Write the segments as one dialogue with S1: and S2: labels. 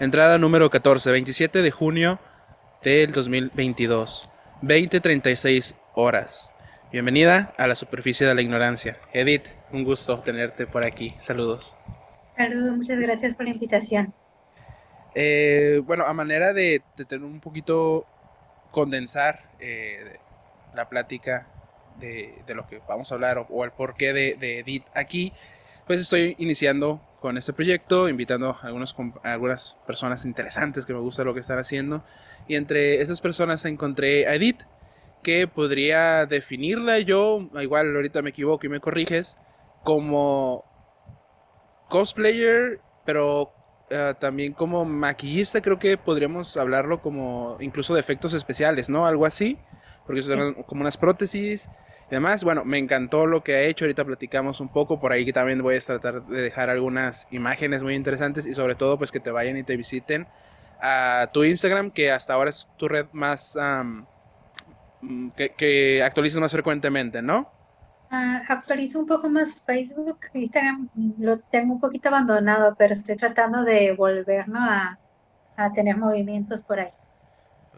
S1: Entrada número 14, 27 de junio del 2022, 20:36 horas. Bienvenida a la superficie de la ignorancia. Edith, un gusto tenerte por aquí. Saludos.
S2: Saludos, muchas gracias por la invitación.
S1: Eh, bueno, a manera de, tener un poquito condensar eh, la plática de, lo que vamos a hablar o, el porqué de, de Edith aquí, pues estoy iniciando con este proyecto, invitando a, algunos, algunas personas interesantes que me gusta lo que están haciendo. Y entre esas personas encontré a Edith, que podría definirla yo, igual ahorita me equivoco y me corriges, como cosplayer, pero eh, también como maquillista, creo que podríamos hablarlo como incluso de efectos especiales, ¿no? Algo así, porque son como unas prótesis demás. Bueno, me encantó lo que ha hecho. Ahorita platicamos un poco. Por ahí que también voy a tratar de dejar algunas imágenes muy interesantes y sobre todo pues que te vayan y te visiten a tu Instagram, que hasta ahora es tu red más... Mm, que, que actualizas más frecuentemente, ¿no?
S2: Uh, actualizo un poco más Facebook, Instagram lo tengo un poquito abandonado, pero estoy tratando de volver a, a tener movimientos por ahí.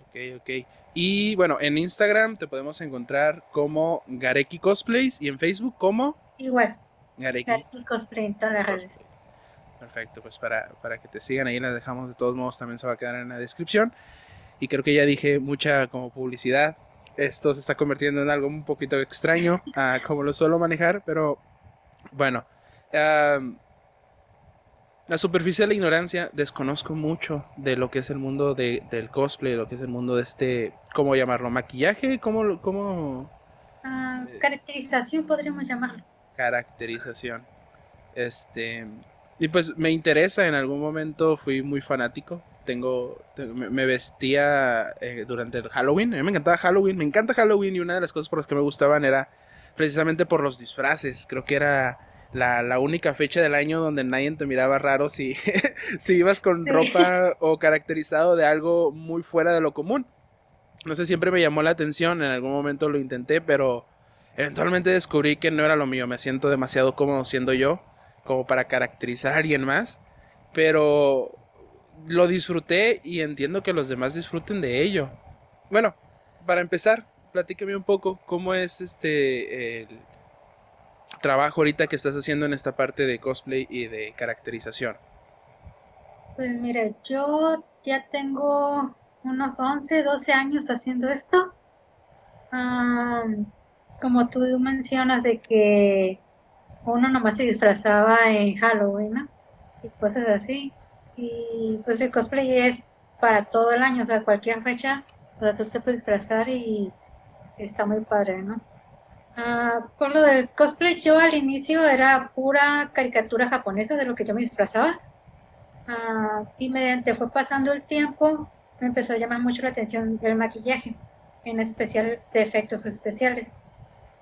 S1: Ok, ok. Y bueno, en Instagram te podemos encontrar como Gareki Cosplays y en Facebook como
S2: igual. Gareki, Cosplay en todas las redes.
S1: Perfecto, pues para, para que te sigan ahí las dejamos de todos modos, también se va a quedar en la descripción. Y creo que ya dije mucha como publicidad. Esto se está convirtiendo en algo un poquito extraño como lo suelo manejar, pero bueno. La superficie de la ignorancia, desconozco mucho de lo que es el mundo de, del cosplay, lo que es el mundo de este, ¿cómo llamarlo? ¿Maquillaje? ¿Cómo? cómo
S2: ah, caracterización podríamos llamarlo.
S1: Caracterización. Este, y pues me interesa, en algún momento fui muy fanático. Tengo, me, vestía eh, durante el Halloween. A mí me encantaba Halloween, me encanta Halloween y una de las cosas por las que me gustaban era precisamente por los disfraces. Creo que era la, única fecha del año donde nadie te miraba raro si, si ibas con ropa o caracterizado de algo muy fuera de lo común. No sé, siempre me llamó la atención, en algún momento lo intenté, pero eventualmente descubrí que no era lo mío. Me siento demasiado cómodo siendo yo, como para caracterizar a alguien más, pero lo disfruté y entiendo que los demás disfruten de ello. Bueno, para empezar, platíqueme un poco cómo es este el, trabajo ahorita que estás haciendo en esta parte de cosplay y de caracterización?
S2: Pues mira, yo ya tengo unos 11, 12 años haciendo esto. como tú mencionas de que uno nomás se disfrazaba en Halloween y cosas así. Y pues el cosplay es para todo el año, o sea, cualquier fecha, o sea, tú te puedes disfrazar y está muy padre, ¿no? Ah, por lo del cosplay, yo al inicio era pura caricatura japonesa de lo que yo me disfrazaba. Ah, y mediante fue pasando el tiempo, me empezó a llamar mucho la atención el maquillaje, en especial de efectos especiales.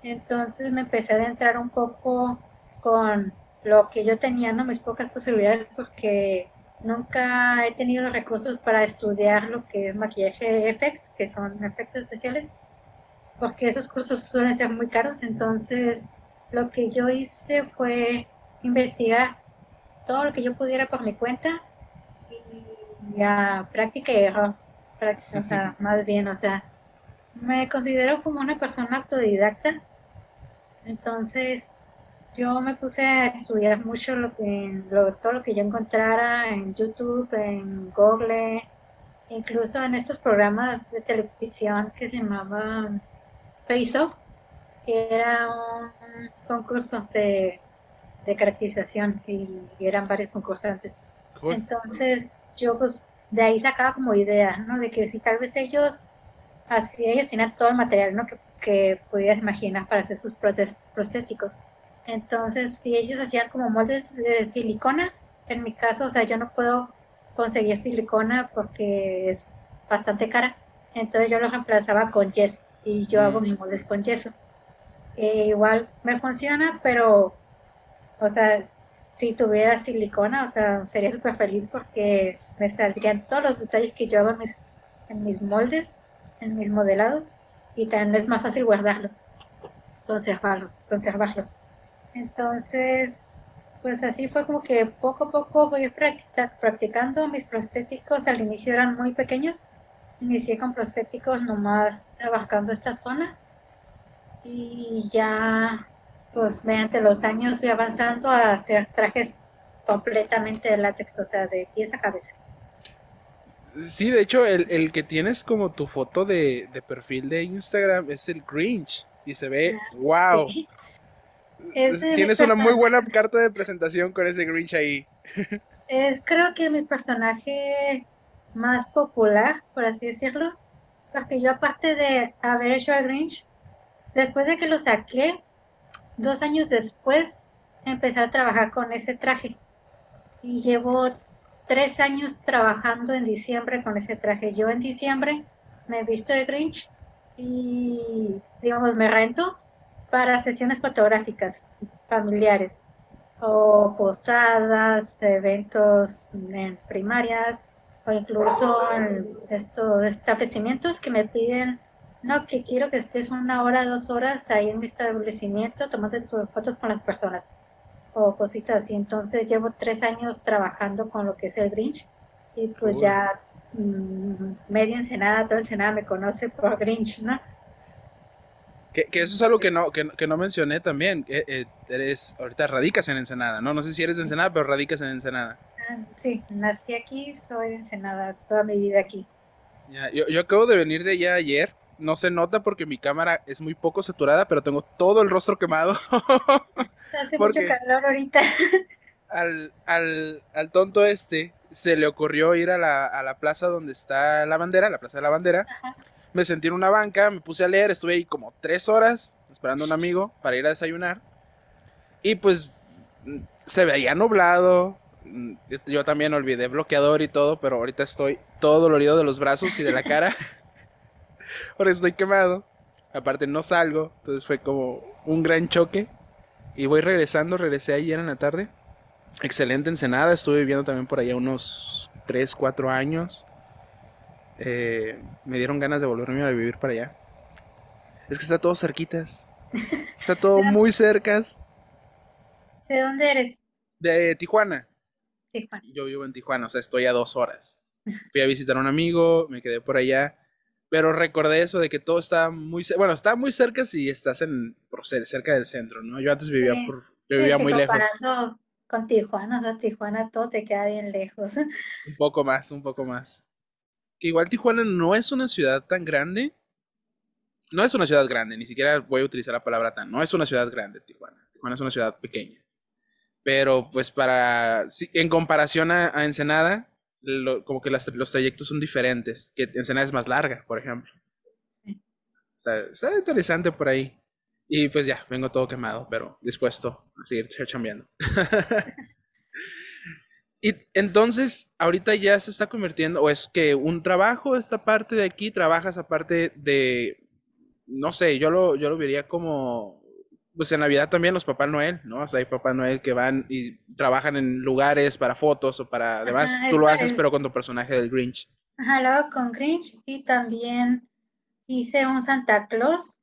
S2: Entonces me empecé a adentrar un poco con lo que yo tenía, no mis pocas posibilidades, porque nunca he tenido los recursos para estudiar lo que es maquillaje FX, que son efectos especiales porque esos cursos suelen ser muy caros, entonces lo que yo hice fue investigar todo lo que yo pudiera por mi cuenta y a práctica y error, o sea, más bien, o sea, me considero como una persona autodidacta, entonces yo me puse a estudiar mucho lo que, todo lo que yo encontrara en YouTube, en Google, incluso en estos programas de televisión que se llamaban Face Off, que era un concurso de, caracterización y, eran varios concursantes. Entonces yo pues de ahí sacaba como idea, ¿no? De que si tal vez ellos, así ellos tenían todo el material, ¿no? Que, que pudieras imaginar para hacer sus prostéticos. Entonces, si ellos hacían como moldes de silicona, en mi caso, o sea, yo no puedo conseguir silicona porque es bastante cara. Entonces yo lo reemplazaba con yeso y yo hago mis moldes con yeso. Eh, igual me funciona, pero, o sea, si tuviera silicona, o sea, sería súper feliz porque me saldrían todos los detalles que yo hago en mis, en mis moldes, en mis modelados, y también es más fácil guardarlos, conservarlos, conservarlos. Entonces, pues así fue como que poco a poco voy practicando. Mis prostéticos al inicio eran muy pequeños. Inicié con prostéticos nomás abarcando esta zona. Y ya, pues mediante los años fui avanzando a hacer trajes completamente de látex, o sea, de pies a cabeza.
S1: Sí, de hecho, el, que tienes como tu foto de, perfil de Instagram es el Grinch. Y se ve, wow. Tienes una muy buena carta de presentación con ese Grinch ahí.
S2: Es creo que mi personaje más popular, por así decirlo. Porque yo aparte de haber hecho a Grinch, después de que lo saqué, dos años después, empecé a trabajar con ese traje. Y llevo tres años trabajando en diciembre con ese traje. Yo en diciembre me he visto de Grinch y, digamos, me rento para sesiones fotográficas familiares o posadas, eventos en primarias o incluso en estos establecimientos que me piden, no, que quiero que estés una hora, dos horas ahí en mi establecimiento tomando fotos con las personas o cositas así. Entonces llevo tres años trabajando con lo que es el Grinch y pues ya mmm, media Ensenada, toda Ensenada me conoce por Grinch, ¿no?
S1: Que, eso es algo que no, que, no mencioné también. Eh, eres, ahorita radicas en Ensenada, ¿no? No sé si eres de Ensenada, pero radicas en Ensenada.
S2: Sí, nací aquí, soy de Ensenada, toda mi vida aquí.
S1: yo, yo acabo de venir de allá ayer. No se nota porque mi cámara es muy poco saturada, pero tengo todo el rostro quemado.
S2: Hace mucho calor ahorita.
S1: Al, al, al, tonto este se le ocurrió ir a la, a la, plaza donde está la bandera, la plaza de la bandera. Me sentí en una banca, me puse a leer, estuve ahí como tres horas esperando a un amigo para ir a desayunar. Y pues se veía nublado. Yo también olvidé bloqueador y todo, pero ahorita estoy todo dolorido de los brazos y de la cara. Ahora estoy quemado. Aparte no salgo, entonces fue como un gran choque. Y voy regresando, regresé ayer en la tarde. Excelente Ensenada, estuve viviendo también por allá unos 3, 4 años. Eh, me dieron ganas de volverme a vivir para allá. Es que está todo cerquitas. Está todo muy cercas.
S2: ¿De dónde eres?
S1: De Tijuana. Tijuana. Yo vivo en Tijuana, o sea, estoy a dos horas. Fui a visitar a un amigo, me quedé por allá. Pero recordé eso de que todo está muy bueno, está muy cerca si estás en por ser cerca del centro, ¿no? Yo antes vivía por yo vivía muy lejos.
S2: Con Tijuana, o sea, Tijuana todo te queda bien lejos.
S1: Un poco más, un poco más. Que igual Tijuana no es una ciudad tan grande. No es una ciudad grande, ni siquiera voy a utilizar la palabra tan. No es una ciudad grande, Tijuana. Tijuana es una ciudad pequeña. Pero pues para, en comparación a Ensenada, como que los trayectos son diferentes, que Ensenada es más larga, por ejemplo. Está, interesante por ahí. Y pues ya, vengo todo quemado, pero dispuesto a seguir chambeando. y entonces, ahorita ya se está convirtiendo, o es que un trabajo esta parte de aquí, trabajas aparte de, no sé, yo lo, yo lo vería como pues en Navidad también los Papá Noel, ¿no? O sea, hay Papá Noel que van y trabajan en lugares para fotos o para además tú lo haces pero con tu personaje del Grinch.
S2: Ajá, lo hago con Grinch y también hice un Santa Claus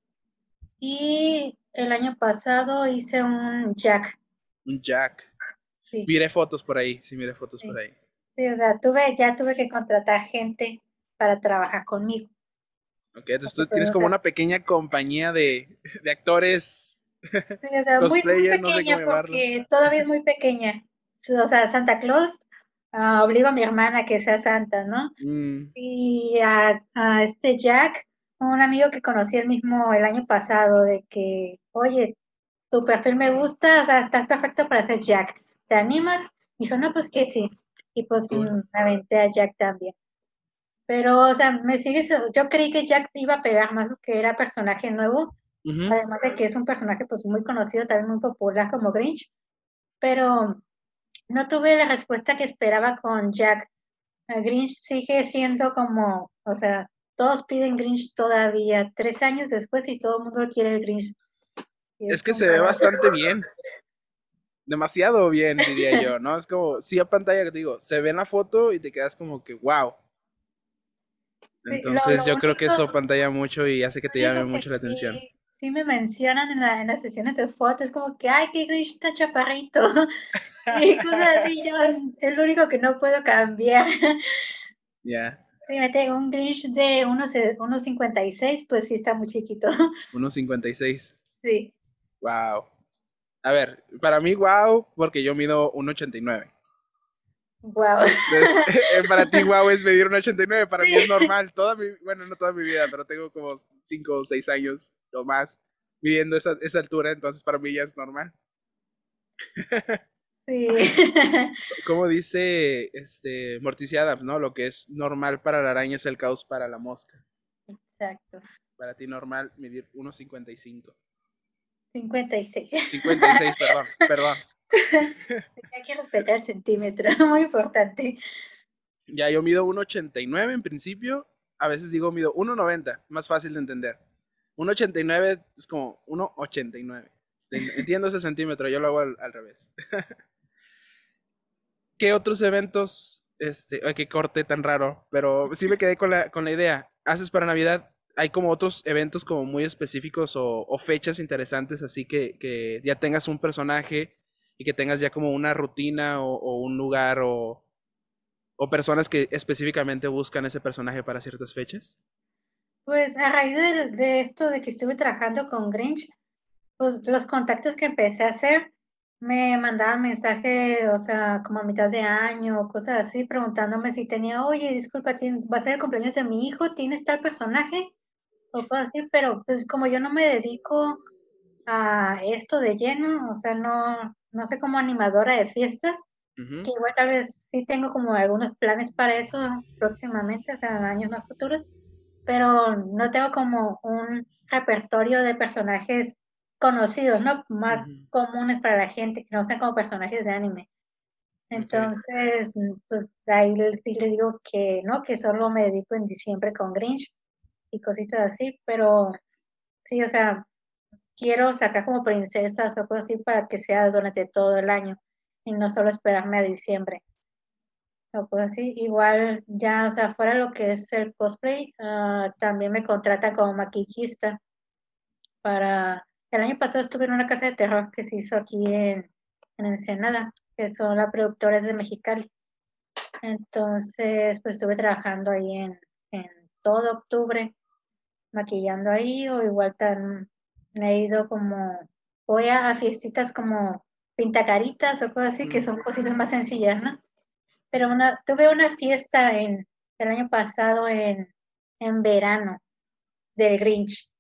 S2: y el año pasado hice un Jack.
S1: Un Jack. Sí. Miré fotos por ahí, sí, miré fotos por ahí.
S2: Sí, o sea, tuve, ya tuve que contratar gente para trabajar conmigo.
S1: Ok, entonces tú tienes como una pequeña compañía de, de actores
S2: Sí, o sea, muy, pequeña porque todavía es muy pequeña. O sea, Santa Claus uh, obligo a mi hermana a que sea santa, ¿no? Mm. Y a, este Jack, un amigo que conocí el mismo el año pasado, de que, oye, tu perfil me gusta, o sea, estás perfecto para ser Jack. ¿Te animas? Y dijo, no, pues que sí. Y pues me aventé a Jack también. Pero, o sea, me sigue, yo creí que Jack iba a pegar más que era personaje nuevo, Además de que es un personaje pues muy conocido, también muy popular como Grinch, pero no tuve la respuesta que esperaba con Jack. Grinch sigue siendo como, o sea, todos piden Grinch todavía, tres años después y todo el mundo quiere el Grinch.
S1: Es, que se ve bastante bien. Demasiado bien, diría yo, ¿no? Es como, sí a pantalla, que digo, se ve en la foto y te quedas como que, wow. Entonces yo creo que eso pantalla mucho y hace que te llame mucho la atención
S2: sí me mencionan en, la, en las sesiones de fotos, como que, ay, qué Grinch está chaparrito. y cosas así, yo es lo único que no puedo cambiar.
S1: Ya.
S2: Si me tengo un Grinch de 1,56, pues sí está muy chiquito.
S1: 1,56.
S2: Sí.
S1: Wow. A ver, para mí, wow, porque yo mido 1,89.
S2: Wow.
S1: Eh, para ti, wow, es medir 1,89. Para mí es normal. Toda mi, bueno, no toda mi vida, pero tengo como 5 o 6 años o más midiendo esa, esa altura, entonces para mí ya es normal.
S2: Sí.
S1: Como dice este Morticia Adams, ¿no? Lo que es normal para la araña es el caos para la mosca.
S2: Exacto.
S1: Para ti normal medir 1.55.
S2: 56.
S1: 56, perdón, perdón.
S2: Hay que respetar el centímetro, muy importante.
S1: Ya, yo mido 1,89 en principio. A veces digo mido 1,90, más fácil de entender. 1,89 es como 1,89. Entiendo ese centímetro, yo lo hago al, revés. ¿Qué otros eventos? Este, ay, qué corte tan raro, pero sí me quedé con la, con la idea. ¿Haces para Navidad? Hay como otros eventos como muy específicos o, fechas interesantes, así que, que ya tengas un personaje y que tengas ya como una rutina o, un lugar o, o, personas que específicamente buscan ese personaje para ciertas fechas?
S2: Pues a raíz de, esto de que estuve trabajando con Grinch, pues los contactos que empecé a hacer me mandaban mensajes, o sea, como a mitad de año cosas así, preguntándome si tenía, oye, disculpa, va a ser el cumpleaños de mi hijo, ¿tienes tal personaje? O cosas así, pero pues como yo no me dedico a esto de lleno, o sea, no, no sé, como animadora de fiestas, que igual tal vez sí tengo como algunos planes para eso próximamente, o sea, en años más futuros, pero no tengo como un repertorio de personajes conocidos, ¿no? Más comunes para la gente, que no sean como personajes de anime. Entonces, pues ahí sí le digo que no, que solo me dedico en diciembre con Grinch y cositas así, pero sí, o sea, quiero sacar como princesas o cosas así para que sea durante todo el año y no solo esperarme a diciembre. O cosas así. Igual ya, o sea, fuera lo que es el cosplay, ah, también me contratan como maquillista para... El año pasado estuve en una casa de terror que se hizo aquí en, en Ensenada, que son las productoras de Mexicali. Entonces, pues estuve trabajando ahí en, en todo octubre, maquillando ahí, o igual tan, me he ido como, voy a, fiestitas como pintacaritas o cosas así, que son cositas más sencillas, ¿no? Pero una, tuve una fiesta en, el año pasado en, en verano de Grinch.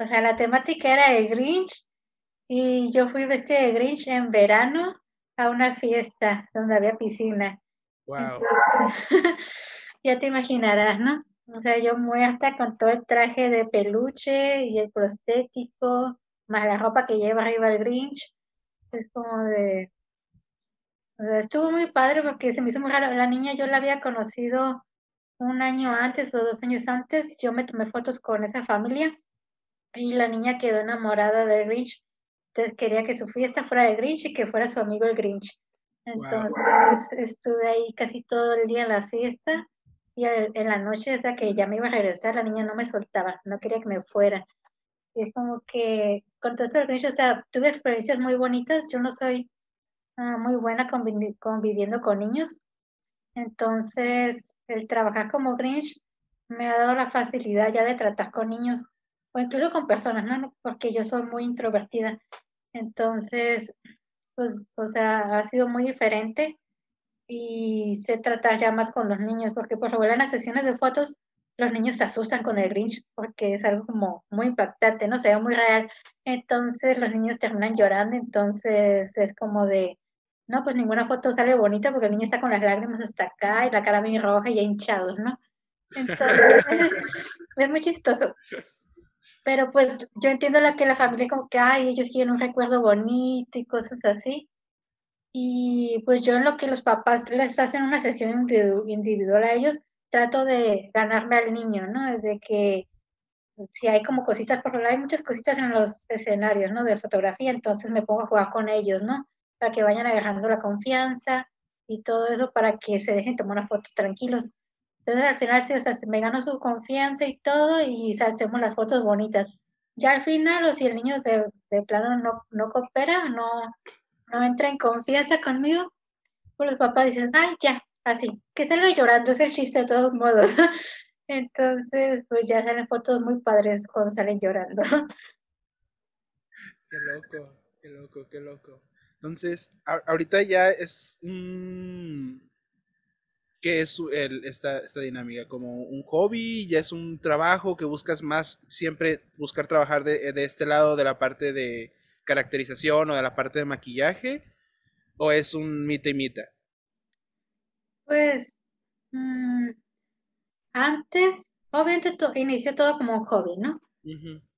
S2: O sea, la temática era de Grinch y yo fui vestida de Grinch en verano a una fiesta donde había piscina. Wow. ya te imaginarás, ¿no? O sea, yo muerta con todo el traje de peluche y el prostético, más la ropa que lleva arriba el Grinch. Es como de... O sea, estuvo muy padre porque se me hizo muy raro. La niña yo la había conocido un año antes o dos años antes. Yo me tomé fotos con esa familia y la niña quedó enamorada de Grinch. Entonces quería que su fiesta fuera de Grinch y que fuera su amigo el Grinch. Entonces estuve ahí casi todo el día en la fiesta y en la noche, esa que ya me iba a regresar, la niña no me soltaba, no quería que me fuera. Y es como que con todo esto del Grinch, o sea, tuve experiencias muy bonitas. Yo no soy ah, muy buena conviviendo con niños. Entonces, el trabajar como Grinch me ha dado la facilidad ya de tratar con niños o incluso con personas, ¿no? Porque yo soy muy introvertida. Entonces, pues, o sea, ha sido muy diferente y se trata ya más con los niños, porque por lo en las sesiones de fotos los niños se asustan con el Grinch porque es algo como muy impactante, no sé, muy real. Entonces los niños terminan llorando, entonces es como de, no, pues ninguna foto sale bonita porque el niño está con las lágrimas hasta acá y la cara muy roja y hinchados, ¿no? Entonces es muy chistoso. Pero pues yo entiendo la que la familia como que, ay, ellos quieren un recuerdo bonito y cosas así. Y pues yo en lo que los papás les hacen una sesión individual a ellos, trato de ganarme al niño, ¿no? Desde que si hay como cositas, por hay muchas cositas en los escenarios, ¿no? De fotografía, entonces me pongo a jugar con ellos, ¿no? Para que vayan agarrando la confianza y todo eso para que se dejen tomar una foto tranquilos. Entonces al final sí, o me gano su confianza y todo y hacemos las fotos bonitas. ya al final, o si el niño de, de plano no, no coopera, no, no entra en confianza conmigo, pues los papás dicen, ay, ya, así, que salga llorando, es el chiste de todos modos. Entonces, pues ya salen fotos muy padres cuando salen llorando.
S1: Qué loco, qué loco, qué loco. Entonces, ahorita ya es un... ¿Qué es el, esta, esta dinámica? ¿Como un hobby? ¿Ya es un trabajo que buscas más, siempre buscar trabajar de, de este lado, de la parte de caracterización o de la parte de maquillaje? ¿O es un mita y mita?
S2: Pues mmm, antes, obviamente inició todo como un hobby, ¿no?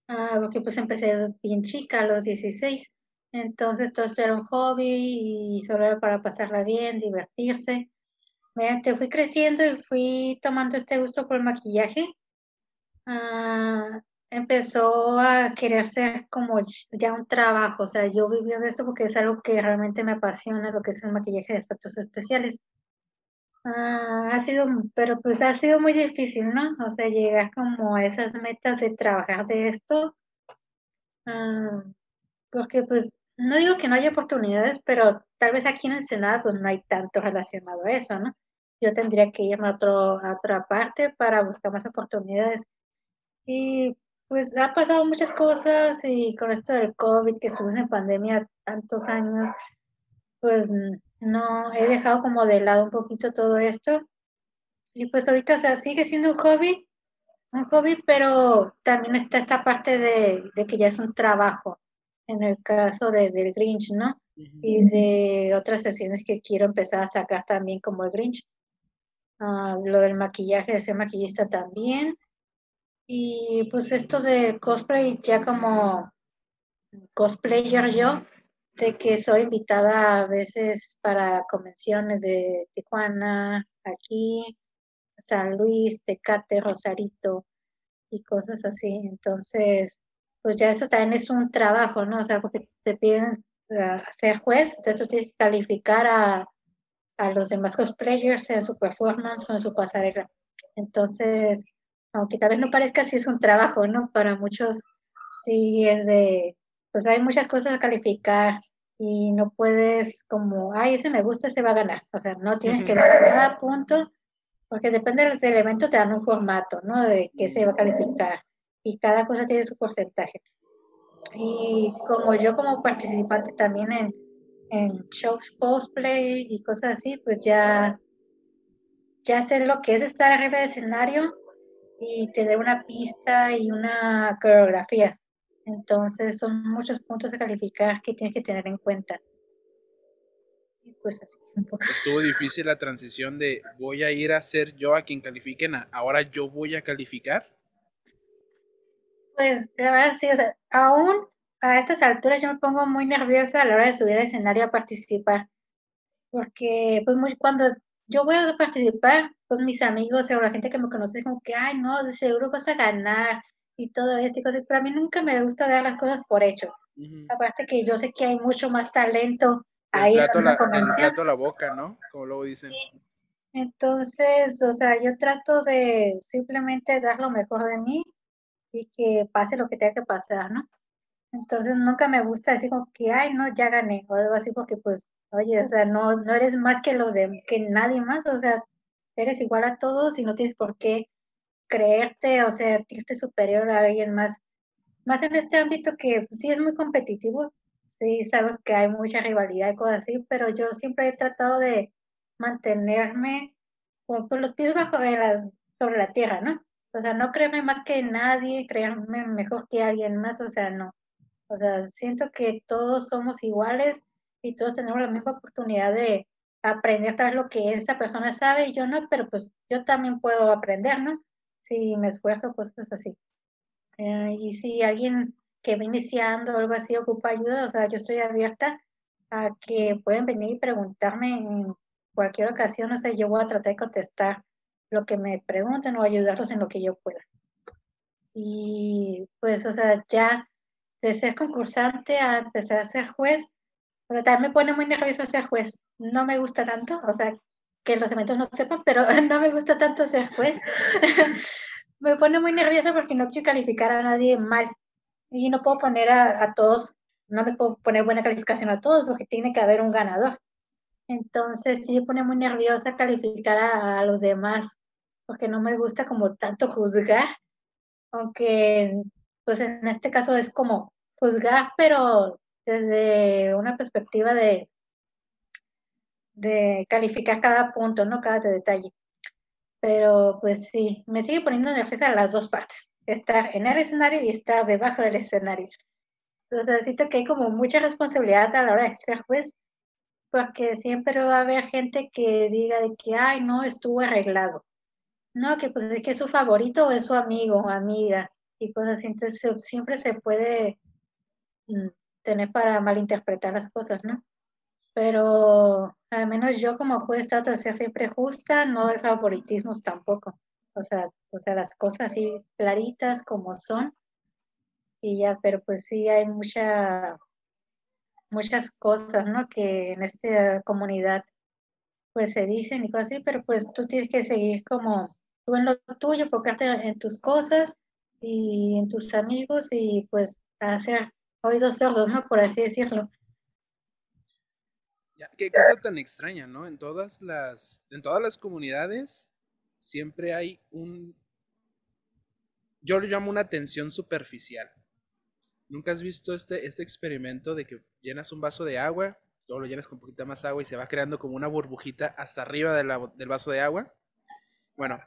S2: Ah, porque pues empecé bien chica, a los 16. Entonces todo esto era un hobby y solo era para pasarla bien, divertirse. Mediante fui creciendo y fui tomando este gusto por el maquillaje. Ah, empezó a querer ser como ya un trabajo. O sea, yo viví de esto porque es algo que realmente me apasiona, lo que es el maquillaje de efectos especiales. Ah, ha sido, pero pues ha sido muy difícil, ¿no? O sea, llegar como a esas metas de trabajar de esto. Ah, porque pues no digo que no haya oportunidades, pero tal vez aquí en Ensenada pues no hay tanto relacionado a eso, ¿no? Yo tendría que irme a, otro, otra parte para buscar más oportunidades. Y pues ha pasado muchas cosas y con esto del COVID, que estuvimos en pandemia tantos años, pues no, he dejado como de lado un poquito todo esto. Y pues ahorita, sigue siendo un hobby, un hobby, pero también está esta parte de, que ya es un trabajo, en el caso de, del Grinch, ¿no? Y de otras sesiones que quiero empezar a sacar también como el Grinch. Ah, lo del maquillaje, de ser maquillista también. Y pues esto de cosplay, ya como cosplayer yo, de que soy invitada a veces para convenciones de Tijuana, aquí, San Luis, Tecate, Rosarito y cosas así. Entonces, pues ya eso también es un trabajo, ¿no? O sea, porque te piden uh, ser juez, entonces tú tienes que calificar a, a los demás cosplayers en su performance o en su pasarela. Entonces, aunque tal vez no parezca, sí es un trabajo, ¿no? Para muchos sí es de, pues hay muchas cosas a calificar y no puedes como, ay, ese me gusta, ese va a ganar. O sea, no tienes que ver cada punto, porque depende del, evento, te dan un formato, ¿no? De qué se va a calificar. Y cada cosa tiene su porcentaje. Y como yo como participante también en, en shows cosplay y cosas así, pues ya, ya sé lo que es estar arriba del escenario y tener una pista y una coreografía. Entonces son muchos puntos de calificar que tienes que tener en cuenta. Pues.
S1: Estuvo difícil la transición de voy a ir a ser yo a quien califiquen, ahora yo voy a calificar.
S2: Pues la verdad sí, o sea, aún a estas alturas yo me pongo muy nerviosa a la hora de subir al escenario a participar. Porque pues muy, cuando yo voy a participar, pues mis amigos o la gente que me conoce como que, ay no, de seguro vas a ganar, y todo esto. Pero a mí nunca me gusta dar las cosas por hecho. Aparte que yo sé que hay mucho más talento ahí
S1: en la convención. la boca, ¿no? Como luego dicen.
S2: Entonces, o sea, yo trato de simplemente dar lo mejor de mí y que pase lo que tenga que pasar, ¿no? Entonces nunca me gusta decir como que, ay, no, ya gané, o algo así, porque pues, oye, o sea, no, no eres más que los de, que nadie más, o sea, eres igual a todos y no tienes por qué creerte, o sea, sentirte superior a alguien más, más en este ámbito que pues, sí es muy competitivo, sí sabes que hay mucha rivalidad y cosas así, pero yo siempre he tratado de mantenerme con, los pies bajo las, sobre la tierra, ¿no? O sea, no creerme más que nadie, creerme mejor que alguien más, o sea, no. O sea, siento que todos somos iguales y todos tenemos la misma oportunidad de aprender tras lo que esa persona sabe y yo no, pero pues yo también puedo aprender, ¿no? si me esfuerzo, pues es así. Eh, y si alguien que va iniciando o algo así ocupa ayuda, o sea, yo estoy abierta a que pueden venir y preguntarme en cualquier ocasión, o sea, yo voy a tratar de contestar lo que me pregunten o ayudarlos en lo que yo pueda. Y pues, o sea, ya de ser concursante a empezar a ser juez, o sea, también me pone muy nerviosa ser juez. No me gusta tanto, o sea, que los eventos no sepan, pero no me gusta tanto ser juez. me pone muy nerviosa porque no quiero calificar a nadie mal. y no puedo poner a, todos, no les puedo poner buena calificación a todos porque tiene que haber un ganador. Entonces sí me pone muy nerviosa calificar a, los demás porque no me gusta como tanto juzgar, aunque pues en este caso es como juzgar, pero desde una perspectiva de, de calificar cada punto, ¿no? Cada detalle. Pero pues sí, me sigue poniendo nerviosa las dos partes, estar en el escenario y estar debajo del escenario. Entonces siento que hay como mucha responsabilidad a la hora de ser juez, porque siempre va a haber gente que diga de que, ay, no, estuvo arreglado. No, que pues es que es su favorito o es su amigo o amiga y cosas así. Entonces siempre se puede mm, tener para malinterpretar las cosas, ¿no? Pero al menos yo como juez trato de siempre justa, no de favoritismos tampoco. O sea, o sea, las cosas así claritas como son. Y ya, pero pues sí hay mucha, muchas cosas, ¿no? Que en esta comunidad pues se dicen y cosas así, pero pues tú tienes que seguir como tú en lo tuyo, enfocarte en tus cosas y en tus amigos y pues hacer oídos sordos, ¿no? Por así decirlo.
S1: qué cosa tan extraña, ¿no? En todas las, en todas las comunidades siempre hay un, yo lo llamo una tensión superficial. ¿Nunca has visto este, este experimento de que llenas un vaso de agua, luego lo llenas con poquita más agua y se va creando como una burbujita hasta arriba del vaso de agua? Bueno,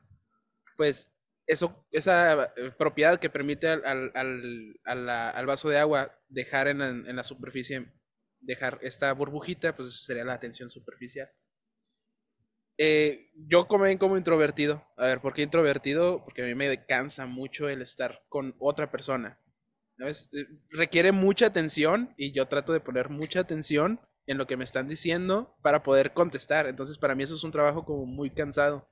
S1: pues eso, esa eh, propiedad que permite al, vaso de agua dejar en, la superficie, dejar esta burbujita, pues sería la tensión superficial. Eh, yo como, como introvertido, a ver, ¿por qué introvertido? Porque a mí me cansa mucho el estar con otra persona. Eh, requiere mucha atención y yo trato de poner mucha atención en lo que me están diciendo para poder contestar. Entonces para mí eso es un trabajo como muy cansado.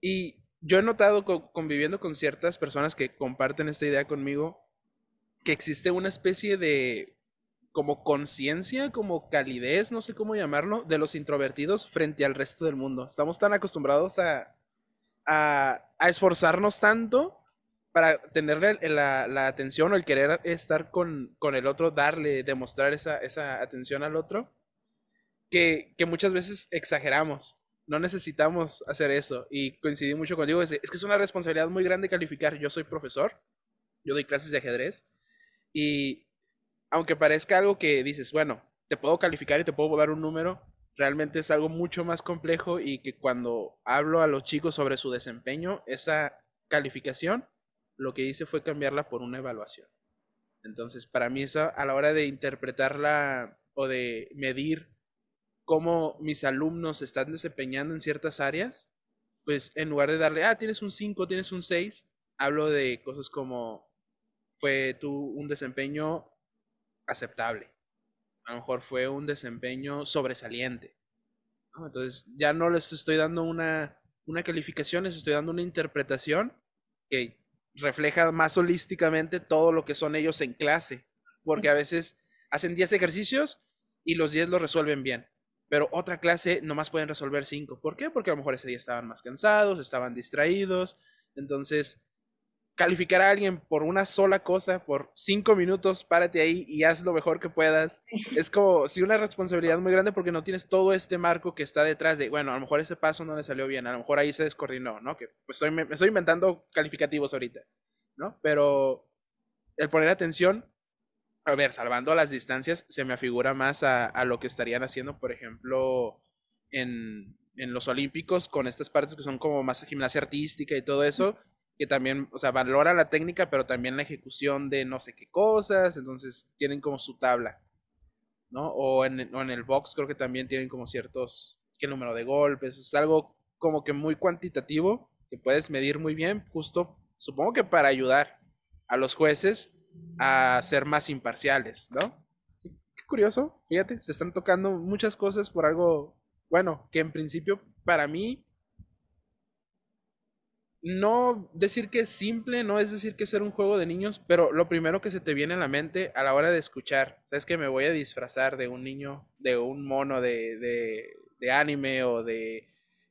S1: Y yo he notado conviviendo con ciertas personas que comparten esta idea conmigo, que existe una especie de como conciencia, como calidez, no sé cómo llamarlo, de los introvertidos frente al resto del mundo. Estamos tan acostumbrados a, a, esforzarnos tanto para tenerle la, atención o el querer estar con, el otro, darle, demostrar esa, esa atención al otro, que, que muchas veces exageramos no necesitamos hacer eso. Y coincidí mucho contigo, es, que es una responsabilidad muy grande calificar. Yo soy profesor, yo doy clases de ajedrez y aunque parezca algo que dices, bueno, te puedo calificar y te puedo dar un número, realmente es algo mucho más complejo y que cuando hablo a los chicos sobre su desempeño, esa calificación, lo que hice fue cambiarla por una evaluación. Entonces, para mí eso a la hora de interpretarla o de medir cómo mis alumnos están desempeñando en ciertas áreas, pues en lugar de darle, ah, tienes un 5, tienes un 6, hablo de cosas como, fue tu un desempeño aceptable, a lo mejor fue un desempeño sobresaliente. Entonces ya no les estoy dando una, una calificación, les estoy dando una interpretación que refleja más holísticamente todo lo que son ellos en clase, porque a veces hacen 10 ejercicios y los 10 los resuelven bien pero otra clase nomás pueden resolver cinco. ¿Por qué? Porque a lo mejor ese día estaban más cansados, estaban distraídos. Entonces, calificar a alguien por una sola cosa, por cinco minutos, párate ahí y haz lo mejor que puedas. Es como, sí, una responsabilidad muy grande porque no tienes todo este marco que está detrás de, bueno, a lo mejor ese paso no le salió bien, a lo mejor ahí se descoordinó, ¿no? Que pues estoy, me estoy inventando calificativos ahorita, ¿no? Pero el poner atención a ver, salvando las distancias, se me afigura más a, lo que estarían haciendo, por ejemplo, en, los Olímpicos, con estas partes que son como más gimnasia artística y todo eso, que también, o sea, valora la técnica, pero también la ejecución de no sé qué cosas, entonces tienen como su tabla, ¿no? O en, en el box creo que también tienen como ciertos, qué número de golpes, es algo como que muy cuantitativo, que puedes medir muy bien, justo, supongo que para ayudar a los jueces a ser más imparciales, ¿no? Qué curioso, fíjate, se están tocando muchas cosas por algo, bueno, que en principio para mí no decir que es simple, no es decir que es ser un juego de niños, pero lo primero que se te viene a la mente a la hora de escuchar, sabes que me voy a disfrazar de un niño, de un mono de, de, anime o de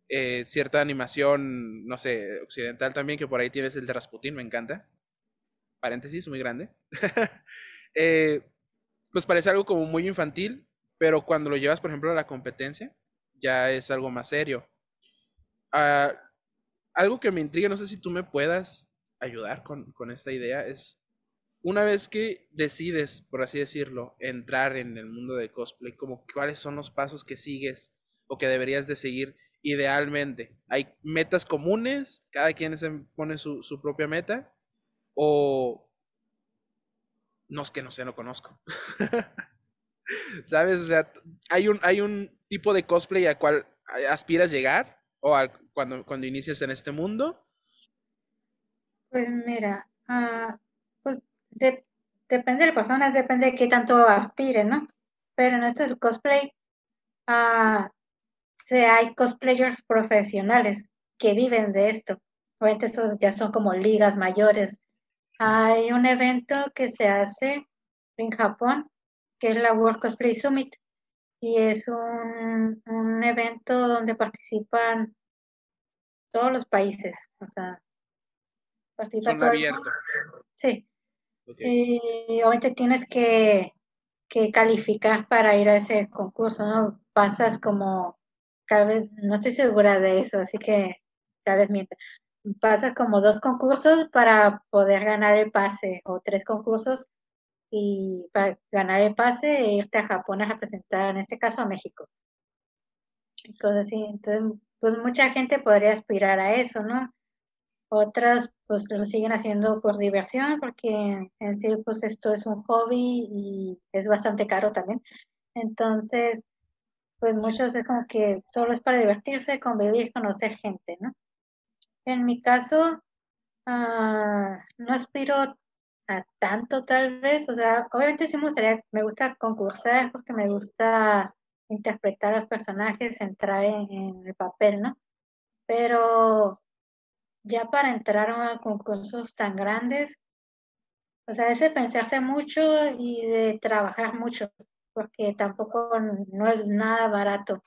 S1: eh, cierta animación, no sé, occidental también, que por ahí tienes el de me encanta. Paréntesis muy grande, eh, pues parece algo como muy infantil, pero cuando lo llevas, por ejemplo, a la competencia, ya es algo más serio. Ah, algo que me intriga, no sé si tú me puedas ayudar con, con esta idea, es una vez que decides, por así decirlo, entrar en el mundo de cosplay, como cuáles son los pasos que sigues o que deberías de seguir idealmente. ¿Hay metas comunes? ¿Cada quien se pone su, su propia meta? ¿O no es que no sé, no conozco? ¿Sabes? O sea, ¿hay un, ¿hay un tipo de cosplay al cual aspiras llegar? ¿O cuando, cuando inicias en este mundo?
S2: Pues mira, uh, depende de personas, depende de qué tanto aspiren, ¿no? Pero en este cosplay, uh, hay cosplayers profesionales que viven de esto. Obviamente esos ya son como ligas mayores. Hay un evento que se hace en Japón, que es la World Cosplay Summit, y es un, un evento donde participan todos los países, o sea,
S1: participa todo
S2: Sí, y obviamente tienes que, calificar para ir a ese concurso, ¿no? Pasas como, tal vez, no estoy segura de eso, así que tal vez mienta. Pasas como dos concursos para poder ganar el pase, o tres concursos y para ganar el pase e irte a Japón a representar, en este caso a México. Y cosas así. Entonces, pues mucha gente podría aspirar a eso, ¿no? Otras pues lo siguen haciendo por diversión porque en sí pues esto es un hobby y es bastante caro también. Entonces, pues muchos es como que solo es para divertirse, convivir, conocer gente, ¿no? En mi caso, ah, no aspiro a tanto tal vez, o sea, obviamente sí me gustaría, me gusta concursar porque me gusta interpretar a los personajes, entrar en, el papel, ¿no? Pero ya para entrar a concursos tan grandes, o sea, es de pensarse mucho y de trabajar mucho, porque tampoco no es nada barato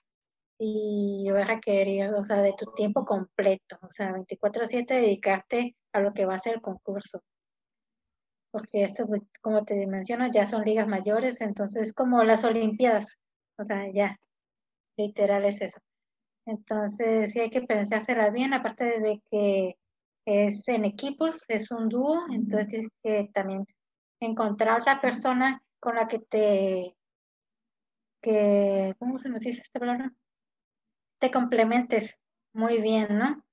S2: y va a requerir, o sea, de tu tiempo completo, o sea, 24/7 dedicarte a lo que va a ser el concurso. Porque esto, pues, como te menciono, ya son ligas mayores, entonces como las Olimpiadas, o sea, ya, literal es eso. Entonces, sí hay que pensársela bien, aparte de que es en equipos, es un dúo, entonces tienes que también encontrar otra persona con la que te, que, ¿cómo se nos dice esta palabra? Te complementes muy bien, ¿no?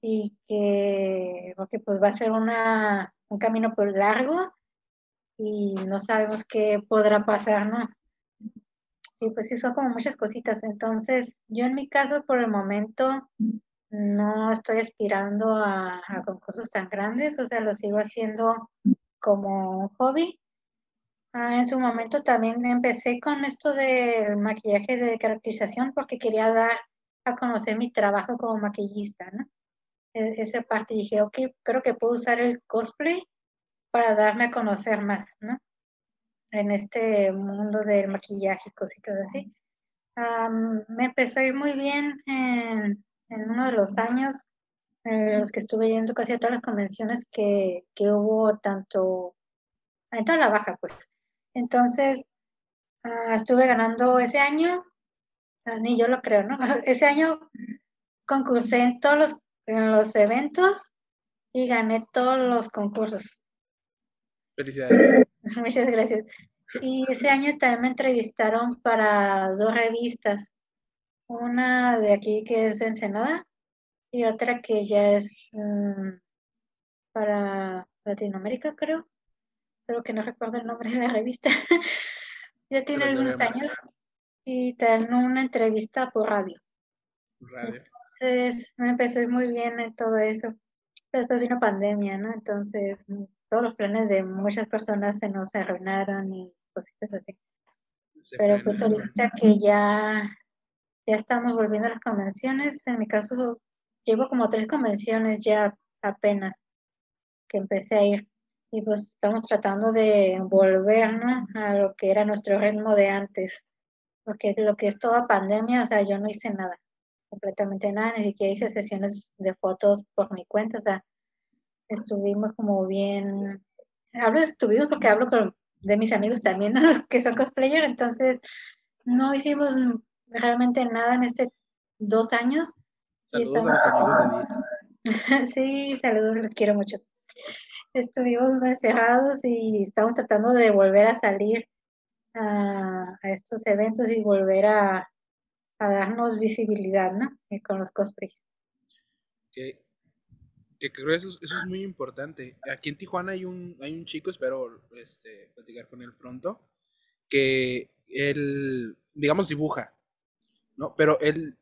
S2: Y que, porque pues va a ser una, un camino por largo y no sabemos qué podrá pasar, ¿no? Y pues sí, son como muchas cositas. Entonces, yo en mi caso, por el momento, no estoy aspirando a, concursos tan grandes, o sea, lo sigo haciendo como un hobby. Ah, en su momento también empecé con esto del maquillaje de caracterización porque quería dar a conocer mi trabajo como maquillista, ¿no? E, esa parte dije, ok, creo que puedo usar el cosplay para darme a conocer más, ¿no? En este mundo del maquillaje y cositas así. me empezó a ir muy bien en, uno de los años en los que estuve yendo casi a todas las convenciones que, hubo tanto en toda la baja, pues. Entonces, ah, estuve ganando ese año, ah, ni yo lo creo, ¿no? Ese año concursé en todos en los eventos y gané todos los concursos.
S1: Felicidades.
S2: Muchas gracias. Y ese año también me entrevistaron para dos revistas, una de aquí que es Ensenada y otra que ya es mm, para Latinoamérica, creo. Solo que no recuerdo el nombre de la revista. ya tiene algunos años. Y también una entrevista por radio.
S1: radio.
S2: Entonces me empezó muy bien en todo eso. Pero después vino pandemia, ¿no? Entonces todos los planes de muchas personas se nos arruinaron y cositas así. Pero pues ahorita que ya, ya estamos volviendo a las convenciones, en mi caso llevo como tres convenciones ya apenas que empecé a ir. Y pues estamos tratando de volvernos a lo que era nuestro ritmo de antes, porque lo que es toda pandemia, o sea, yo no hice nada, completamente nada, ni siquiera hice sesiones de fotos por mi cuenta, o sea, estuvimos como bien hablo de estuvimos porque hablo con, de mis amigos también, que son cosplayer, entonces no hicimos realmente nada en este dos años.
S1: Saludos a los amigos
S2: de Sí, saludos, los quiero mucho. Estuvimos encerrados y estamos tratando de volver a salir a, estos eventos y volver a, darnos visibilidad, ¿no? Con los cosplays.
S1: Que, creo que eso, es muy importante. Aquí en Tijuana hay un, hay un chico, espero este, platicar con él pronto, que él, digamos, dibuja, ¿no? Pero él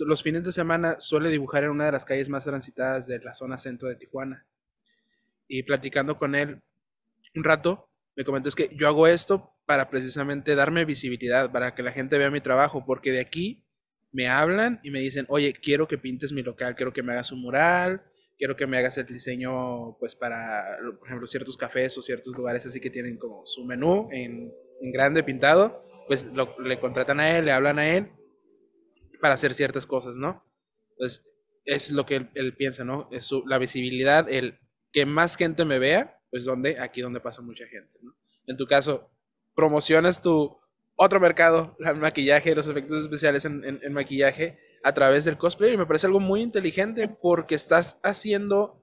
S1: los fines de semana suele dibujar en una de las calles más transitadas de la zona centro de Tijuana. Y platicando con él un rato, me comentó es que yo hago esto para precisamente darme visibilidad, para que la gente vea mi trabajo, porque de aquí me hablan y me dicen, oye, quiero que pintes mi local, quiero que me hagas un mural, quiero que me hagas el diseño, pues para, por ejemplo, ciertos cafés o ciertos lugares así que tienen como su menú en, grande pintado, pues le contratan a él, le hablan a él para hacer ciertas cosas, ¿no? Pues es lo que él, piensa, ¿no? Es su, la visibilidad, el que más gente me vea, pues donde, aquí donde pasa mucha gente. En tu caso, promocionas tu otro mercado, el maquillaje, los efectos especiales en, en, maquillaje a través del cosplay y me parece algo muy inteligente porque estás haciendo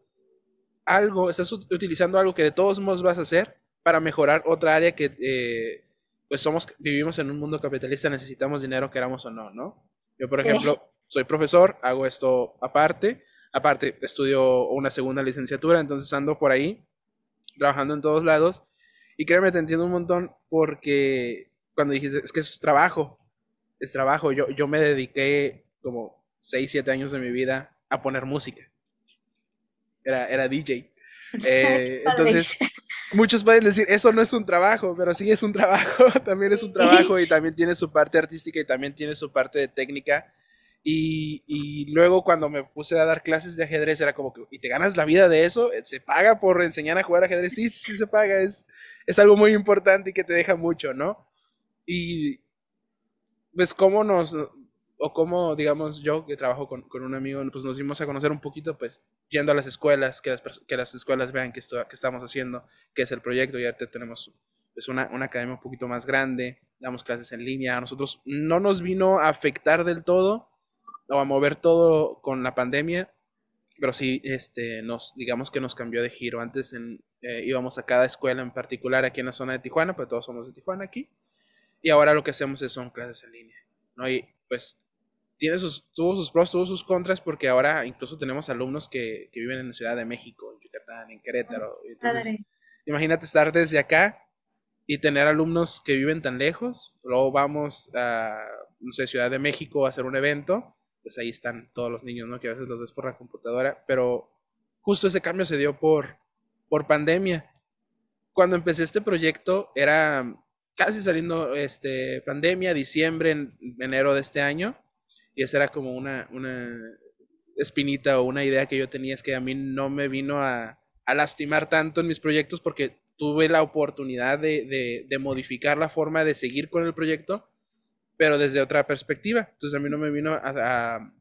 S1: algo, estás utilizando algo que de todos modos vas a hacer para mejorar otra área que eh, pues somos, vivimos en un mundo capitalista, necesitamos dinero, queramos o no, ¿no? Yo, por ejemplo, soy profesor, hago esto aparte. Aparte, estudio una segunda licenciatura, entonces ando por ahí, trabajando en todos lados. Y créeme, te entiendo un montón porque cuando dijiste, es que es trabajo, es trabajo. Yo, yo me dediqué como 6, 7 años de mi vida a poner música. Era, era DJ. Eh, entonces, muchos pueden decir, eso no es un trabajo, pero sí es un trabajo, también es un trabajo y también tiene su parte artística y también tiene su parte de técnica. Y, y, luego cuando me puse a dar clases de ajedrez era como que, ¿y te ganas la vida de eso? ¿Se paga por enseñar a jugar ajedrez? Sí, sí, sí se paga, es, es algo muy importante y que te deja mucho, ¿no? Y pues cómo nos, o como, digamos, yo que trabajo con, con, un amigo, pues nos dimos a conocer un poquito, pues, yendo a las escuelas, que las, que las escuelas vean que, esto, que estamos haciendo, que es el proyecto, y ahorita tenemos pues, una, una academia un poquito más grande, damos clases en línea, a nosotros no nos vino a afectar del todo, o a mover todo con la pandemia, pero sí, este, nos, digamos que nos cambió de giro. Antes eh, íbamos a cada escuela en particular aquí en la zona de Tijuana, pues todos somos de Tijuana aquí, y ahora lo que hacemos es son clases en línea, ¿no? Y pues tiene sus, tuvo sus pros, tuvo sus contras, porque ahora incluso tenemos alumnos que, que viven en la Ciudad de México, en Yucatán, en Querétaro. imagínate estar desde acá y tener alumnos que viven tan lejos. Luego vamos a, no sé, Ciudad de México a hacer un evento, pues ahí están todos los niños, ¿no? Que a veces los ves por la computadora, pero justo ese cambio se dio por, por pandemia. Cuando empecé este proyecto era casi saliendo este, pandemia, diciembre, en, enero de este año y esa era como una, una espinita o una idea que yo tenía, es que a mí no me vino a, a lastimar tanto en mis proyectos porque tuve la oportunidad de, de, modificar la forma de seguir con el proyecto, pero desde otra perspectiva. Entonces a mí no me vino a, a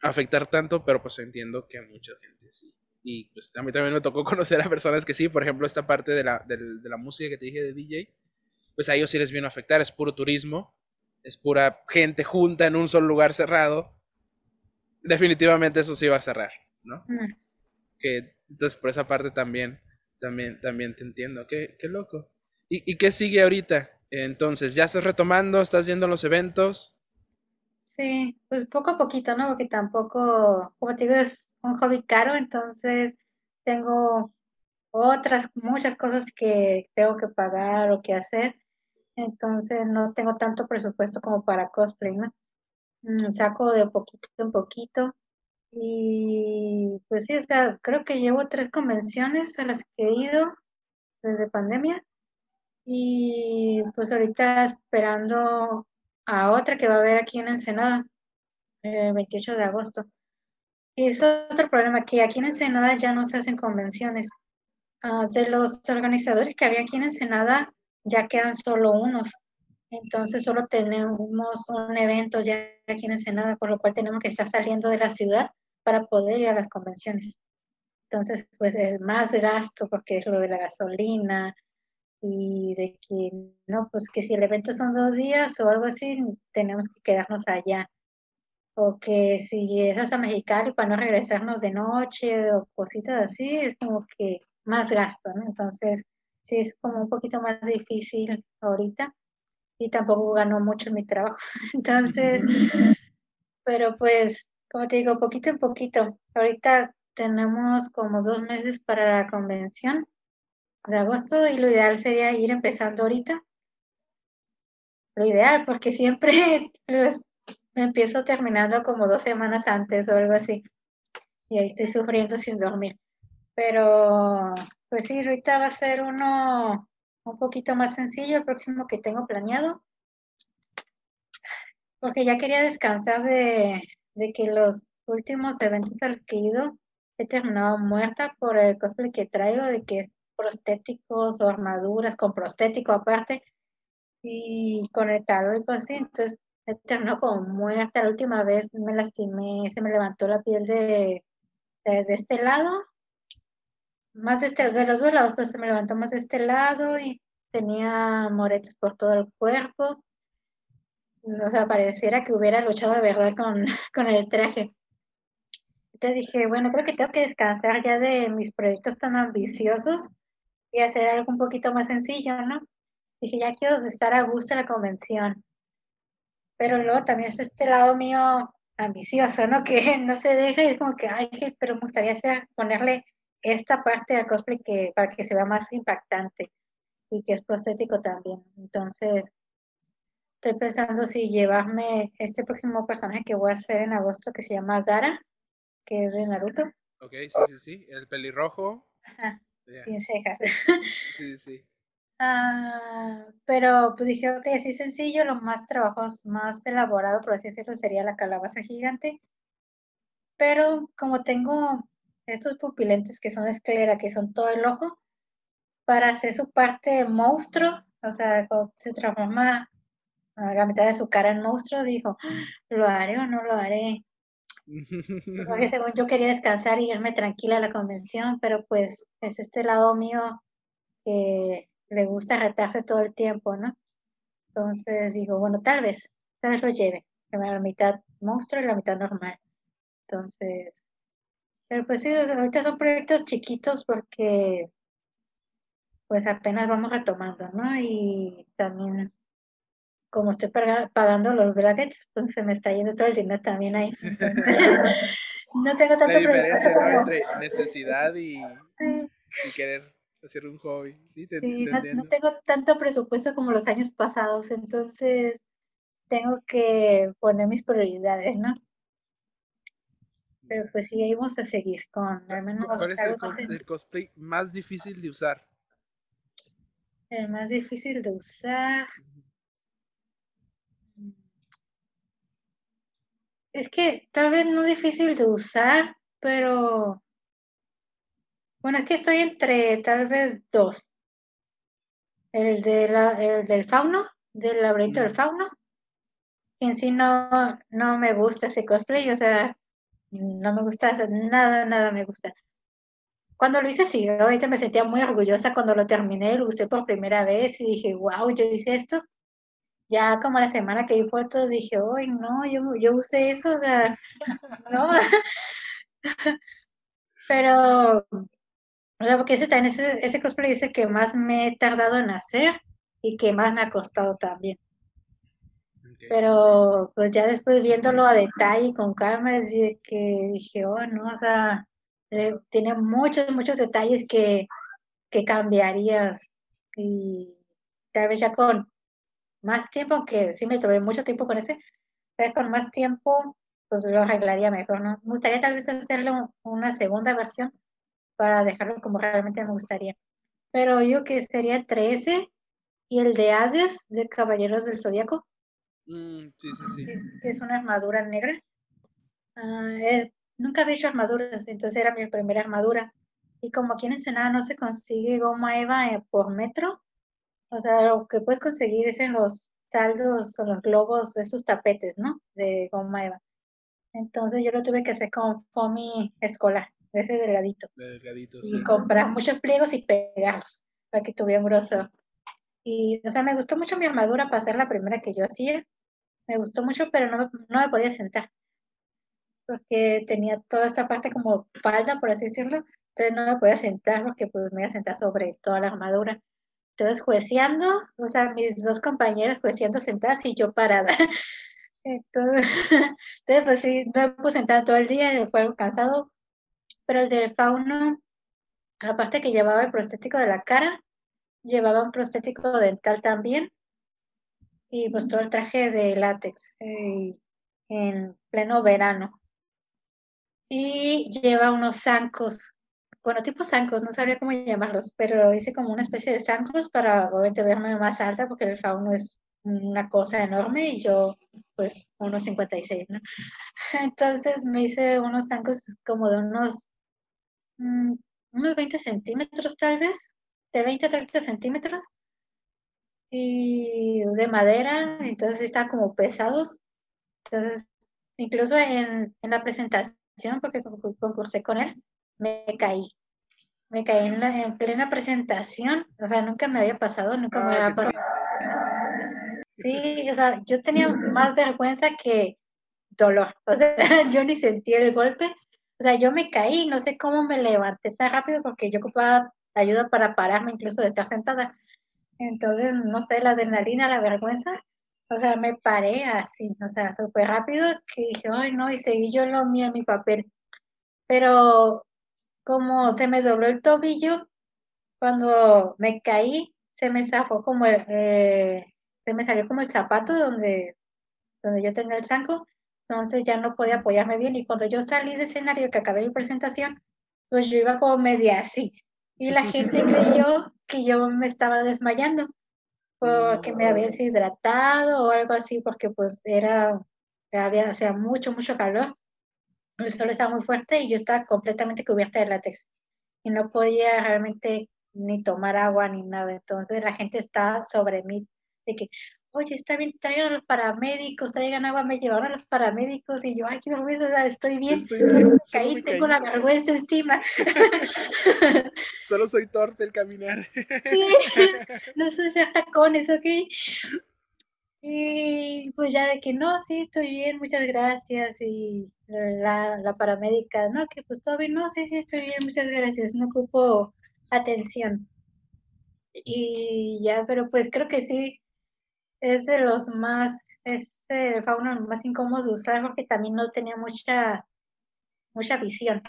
S1: afectar tanto, pero pues entiendo que a mucha gente sí. Y pues a mí también me tocó conocer a personas que sí, por ejemplo, esta parte de la, de, de la música que te dije de DJ, pues a ellos sí les vino a afectar, es puro turismo, es pura gente junta en un solo lugar cerrado, definitivamente eso sí va a cerrar, ¿no? Que, entonces, por esa parte también, también, también te entiendo. Qué, qué loco. ¿Y, ¿Y, qué sigue ahorita? Entonces, ¿ya estás retomando? ¿Estás yendo a los eventos?
S2: Sí, pues poco a poquito, ¿no? Porque tampoco, como te digo, es un hobby caro, entonces tengo otras, muchas cosas que tengo que pagar o que hacer entonces no tengo tanto presupuesto como para cosplay, ¿no? Mm, saco de poquito en poquito y pues sí, creo que llevo tres convenciones a las que he ido desde pandemia y pues ahorita esperando a otra que va a haber aquí en Ensenada el 28 de agosto. Y es otro problema, que aquí en Ensenada ya no se hacen convenciones. Ah, de los organizadores que había aquí en Ensenada, ya quedan solo unos. Entonces solo tenemos un evento ya aquí en Ensenada, por lo cual tenemos que estar saliendo de la ciudad para poder ir a las convenciones. Entonces, pues es más gasto porque es lo de la gasolina y de que, no, pues que si el evento son dos días o algo así, tenemos que quedarnos allá. O que si es hasta Mexicali para no regresarnos de noche o cositas así, es como que más gasto, ¿no? Entonces, sí es como un poquito más difícil ahorita y tampoco ganó mucho en mi trabajo. Entonces, pero pues, como te digo, poquito en poquito. Ahorita tenemos como dos meses para la convención de agosto y lo ideal sería ir empezando ahorita. Lo ideal, porque siempre me empiezo terminando como dos semanas antes o algo así. Y ahí estoy sufriendo sin dormir. Pero, pues sí, ahorita va a ser uno un poquito más sencillo, el próximo que tengo planeado. Porque ya quería descansar de, de que los últimos eventos al que he ido he terminado muerta por el cosplay que traigo, de que es prostéticos o armaduras con prostético aparte y con el talón y pues así. Entonces he terminado como muerta. La última vez me lastimé, se me levantó la piel de, de, este lado, más de, este, de los dos lados, pero se me levantó más de este lado y tenía moretes por todo el cuerpo. O sea, pareciera que hubiera luchado de verdad con, con el traje. Entonces dije, bueno, creo que tengo que descansar ya de mis proyectos tan ambiciosos y hacer algo un poquito más sencillo, ¿no? Dije, ya quiero estar a gusto en la convención. Pero luego también es este lado mío ambicioso, ¿no? Que no se deja, es como que, ay, pero me gustaría hacer, ponerle esta parte del cosplay que, para que se vea más impactante y que es prostético también. Entonces, estoy pensando si llevarme este próximo personaje que voy a hacer en agosto que se llama Gara, que es de Naruto.
S1: Ok, sí, sí, sí. El pelirrojo.
S2: Ajá. Sin cejas.
S1: Sí, sí.
S2: Ah, pero pues dije, ok, así sencillo, lo más trabajos, más elaborado, por así decirlo, sería la calabaza gigante. Pero como tengo estos pupilentes que son esclera, que son todo el ojo, para hacer su parte monstruo, o sea, cuando se transforma a la mitad de su cara en monstruo, dijo, ¿lo haré o no lo haré? Porque según yo quería descansar y irme tranquila a la convención, pero pues es este lado mío que le gusta retarse todo el tiempo, ¿no? Entonces digo, bueno, tal vez, tal vez lo lleve, que me la mitad monstruo y la mitad normal. Entonces, pero pues sí, ahorita son proyectos chiquitos porque pues apenas vamos retomando, ¿no? Y también como estoy pagando los brackets, pues se me está yendo todo el dinero también ahí. no tengo tanto
S1: La diferencia ¿no? entre necesidad y, y, querer hacer un hobby. Sí, te,
S2: sí no, tengo tanto presupuesto como los años pasados, entonces tengo que poner mis prioridades, ¿no? Pero pues sí, ahí vamos a seguir con al menos
S1: ¿Cuál es el cosplay más difícil de usar?
S2: El más difícil de usar. Es que tal vez no difícil de usar, pero bueno, es que estoy entre tal vez dos. El, de la, el del fauno, del laberinto del fauno. En sí no, no me gusta ese cosplay, o sea, no me gusta nada, nada me gusta. Cuando lo hice, sí, ahorita me sentía muy orgullosa cuando lo terminé, lo usé por primera vez y dije, wow, yo hice esto ya como la semana que vi fotos dije, uy, no, yo, yo usé eso, o sea, no. Pero, o sea, porque ese ese, ese cosplay dice que más me he tardado en hacer y que más me ha costado también. Pero pues ya después viéndolo a detalle con calma, es que dije, oh, no, o sea, eh, tiene muchos, muchos detalles que, que cambiarías y tal vez ya con más tiempo, aunque sí me tomé mucho tiempo con ese, pero con más tiempo, pues lo arreglaría mejor, ¿no? Me gustaría tal vez hacerle una segunda versión para dejarlo como realmente me gustaría. Pero yo que sería entre ese y el de Hades, de Caballeros del Zodíaco.
S1: Mm, sí, sí, sí.
S2: Es una armadura negra. Ah, nunca había hecho armaduras, entonces era mi primera armadura. Y como aquí en Ensenada no se consigue goma eva eh, por metro, o sea, lo que puedes conseguir es en los saldos o los globos de esos tapetes, ¿no? De goma eva. Entonces yo lo tuve que hacer con foamy escolar, ese delgadito.
S1: Delgadito,
S2: y comprar muchos pliegos y pegarlos para que tuviera un grosor. Y, o sea, me gustó mucho mi armadura para ser la primera que yo hacía. Me gustó mucho, pero no, no me podía sentar. Porque tenía toda esta parte como falda, por así decirlo. Entonces no me podía sentar porque pues me iba a sentar sobre toda la armadura. Entonces, jueceando, o sea, mis dos compañeros jueceando sentadas y yo parada. Entonces, entonces pues sí, no me pude sentar todo el día, fue cansado. Pero el del fauno, aparte que llevaba el prostético de la cara, llevaba un prostético dental también. Y pues todo el traje de látex eh, en pleno verano. Y lleva unos zancos bueno, tipo zancos, no sabría cómo llamarlos, pero hice como una especie de zancos para obviamente verme más alta porque el fauno es una cosa enorme y yo pues unos 56, ¿no? Entonces me hice unos zancos como de unos, mm, unos 20 centímetros tal vez, de 20 a 30 centímetros y de madera, entonces estaban como pesados. Entonces, incluso en, en la presentación, porque concursé con él, me caí. Me caí en, la, en plena presentación. O sea, nunca me había pasado, nunca me había pasado. Sí, o sea, yo tenía más vergüenza que dolor. O sea, yo ni sentí el golpe. O sea, yo me caí, no sé cómo me levanté tan rápido porque yo ocupaba ayuda para pararme incluso de estar sentada. Entonces, no sé, la adrenalina, la vergüenza, o sea, me paré así, o sea, súper rápido que dije, ay, no, y seguí yo lo mío mi papel. Pero como se me dobló el tobillo, cuando me caí, se me zafó como el, eh, se me salió como el zapato donde, donde yo tenía el zanco, entonces ya no podía apoyarme bien y cuando yo salí de escenario que acabé mi presentación, pues yo iba como media así y la gente creyó que yo me estaba desmayando porque me había deshidratado o algo así porque pues era, había, hacía mucho, mucho calor el sol estaba muy fuerte y yo estaba completamente cubierta de látex y no podía realmente ni tomar agua ni nada. Entonces la gente estaba sobre mí de que, oye, está bien, traigan a los paramédicos, traigan agua, me llevaron a los paramédicos y yo, ay, qué vergüenza, estoy bien.
S1: Estoy bien.
S2: Caí, tengo la vergüenza encima.
S1: Solo soy torpe el caminar.
S2: sí, no sé hacer tacones, ¿ok? Y pues ya de que no, sí, estoy bien, muchas gracias. Y la, la paramédica, no, que pues todo bien, no, sí, sí, estoy bien, muchas gracias, no ocupo atención. Y ya, pero pues creo que sí, es de los más, es el fauno más incómodo de usar porque también no tenía mucha, mucha visión.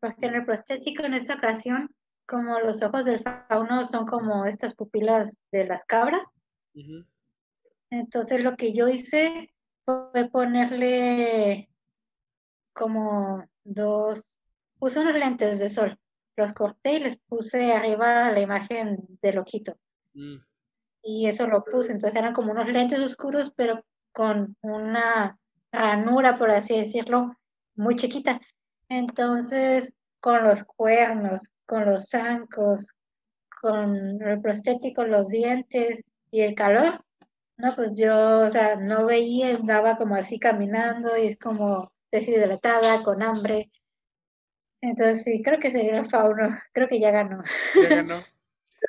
S2: Porque en el prostético en esa ocasión, como los ojos del fauno son como estas pupilas de las cabras, entonces lo que yo hice fue ponerle como dos, puse unos lentes de sol, los corté y les puse arriba la imagen del ojito. Mm. Y eso lo puse, entonces eran como unos lentes oscuros, pero con una ranura, por así decirlo, muy chiquita. Entonces, con los cuernos, con los zancos, con el prostético, los dientes y el calor, no, pues yo, o sea, no veía, andaba como así caminando y es como deshidratada, con hambre. Entonces sí, creo que sería el fauno, creo que ya ganó.
S1: Ya ganó.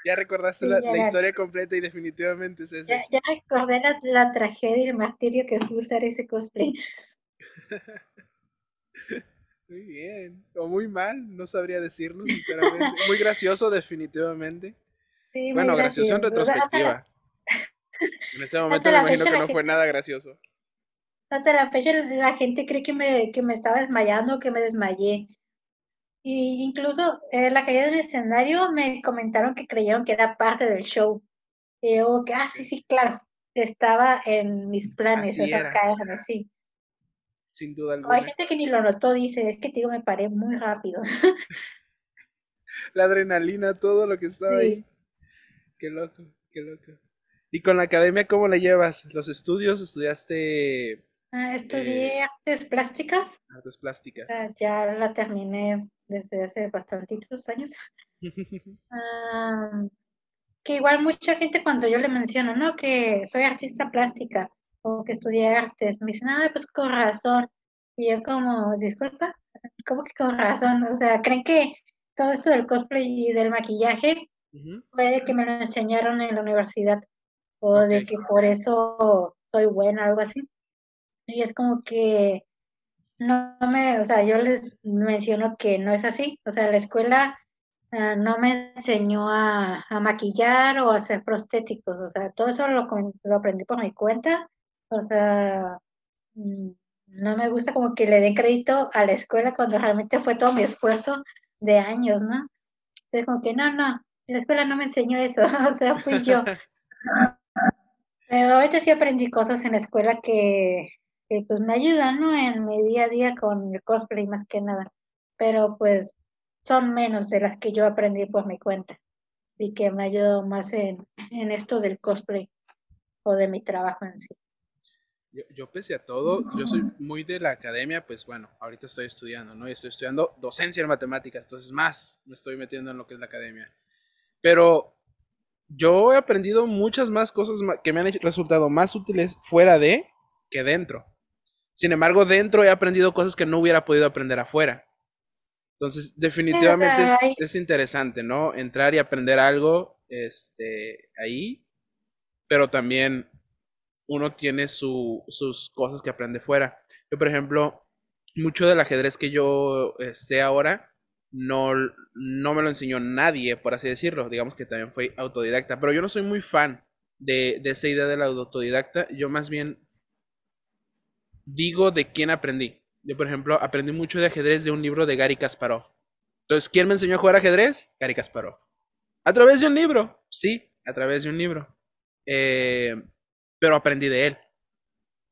S1: Ya recordaste la, historia completa y definitivamente es eso.
S2: Ya, ya recordé la, tragedia y el martirio que fue usar ese cosplay.
S1: muy bien, o muy mal, no sabría decirlo, sinceramente. Muy gracioso, definitivamente. Sí, bueno, gracioso en retrospectiva. En ese momento me imagino que no fue nada gracioso.
S2: Hasta la fecha la gente cree que me, que me estaba desmayando, que me desmayé. Y incluso en la caída del escenario me comentaron que creyeron que era parte del show. Y yo, que, ah, sí, sí, claro, estaba en mis planes así caerme, sí.
S1: Sin duda alguna.
S2: hay gente que ni lo notó, dice, es que digo, me paré muy rápido.
S1: la adrenalina, todo lo que estaba ahí. Qué loco, qué loco. ¿Y con la academia cómo la llevas? ¿Los estudios? ¿Estudiaste?
S2: Ah, estudié eh, artes plásticas.
S1: Artes plásticas.
S2: Ah, ya la terminé desde hace bastantitos años. Ah, que igual mucha gente cuando yo le menciono, ¿no? Que soy artista plástica o que estudié artes, me dicen, ah, pues con razón. Y yo como, disculpa, ¿cómo que con razón? O sea, ¿creen que todo esto del cosplay y del maquillaje puede que me lo enseñaron en la universidad? O de que por eso soy buena, algo así. Y es como que no me, o sea, yo les menciono que no es así. O sea, la escuela ah, no me enseñó a, maquillar o a hacer prostéticos. O sea, todo eso lo, lo aprendí por mi cuenta. O sea, mm, no me gusta como que le den crédito a la escuela cuando realmente fue todo mi esfuerzo de años, ¿no? Entonces, como que no, no, la escuela no me enseñó eso, o sea, fui yo. Pero ahorita sí aprendí cosas en la escuela que, pues me ayudan, ¿no? En mi día a día con el cosplay más que nada. Pero pues son menos de las que yo aprendí por mi cuenta y que me ayudado más en, en esto del cosplay o de mi trabajo en sí.
S1: Yo, yo, pese a todo, yo soy muy de la academia, pues bueno, ahorita estoy estudiando, ¿no? Y estoy estudiando docencia en matemáticas, entonces más me estoy metiendo en lo que es la academia. Pero yo he aprendido muchas más cosas que me han resultado más útiles fuera de que dentro. Sin embargo, dentro he aprendido cosas que no hubiera podido aprender afuera. Entonces, definitivamente es, es, interesante, ¿no? Entrar y aprender algo este, ahí, pero también uno tiene sus cosas que aprende fuera. Yo, por ejemplo, mucho del ajedrez que yo eh, sé ahora, no, no me lo enseñó nadie, por así decirlo. Digamos que también fue autodidacta. Pero yo no soy muy fan de, de esa idea del autodidacta. Yo más bien digo de quién aprendí. Yo, por ejemplo, aprendí mucho de ajedrez de un libro de Gary Kasparov. Entonces, ¿quién me enseñó a jugar ajedrez? Gary Kasparov. ¿A través de un libro? Sí, a través de un libro. Eh, pero aprendí de él.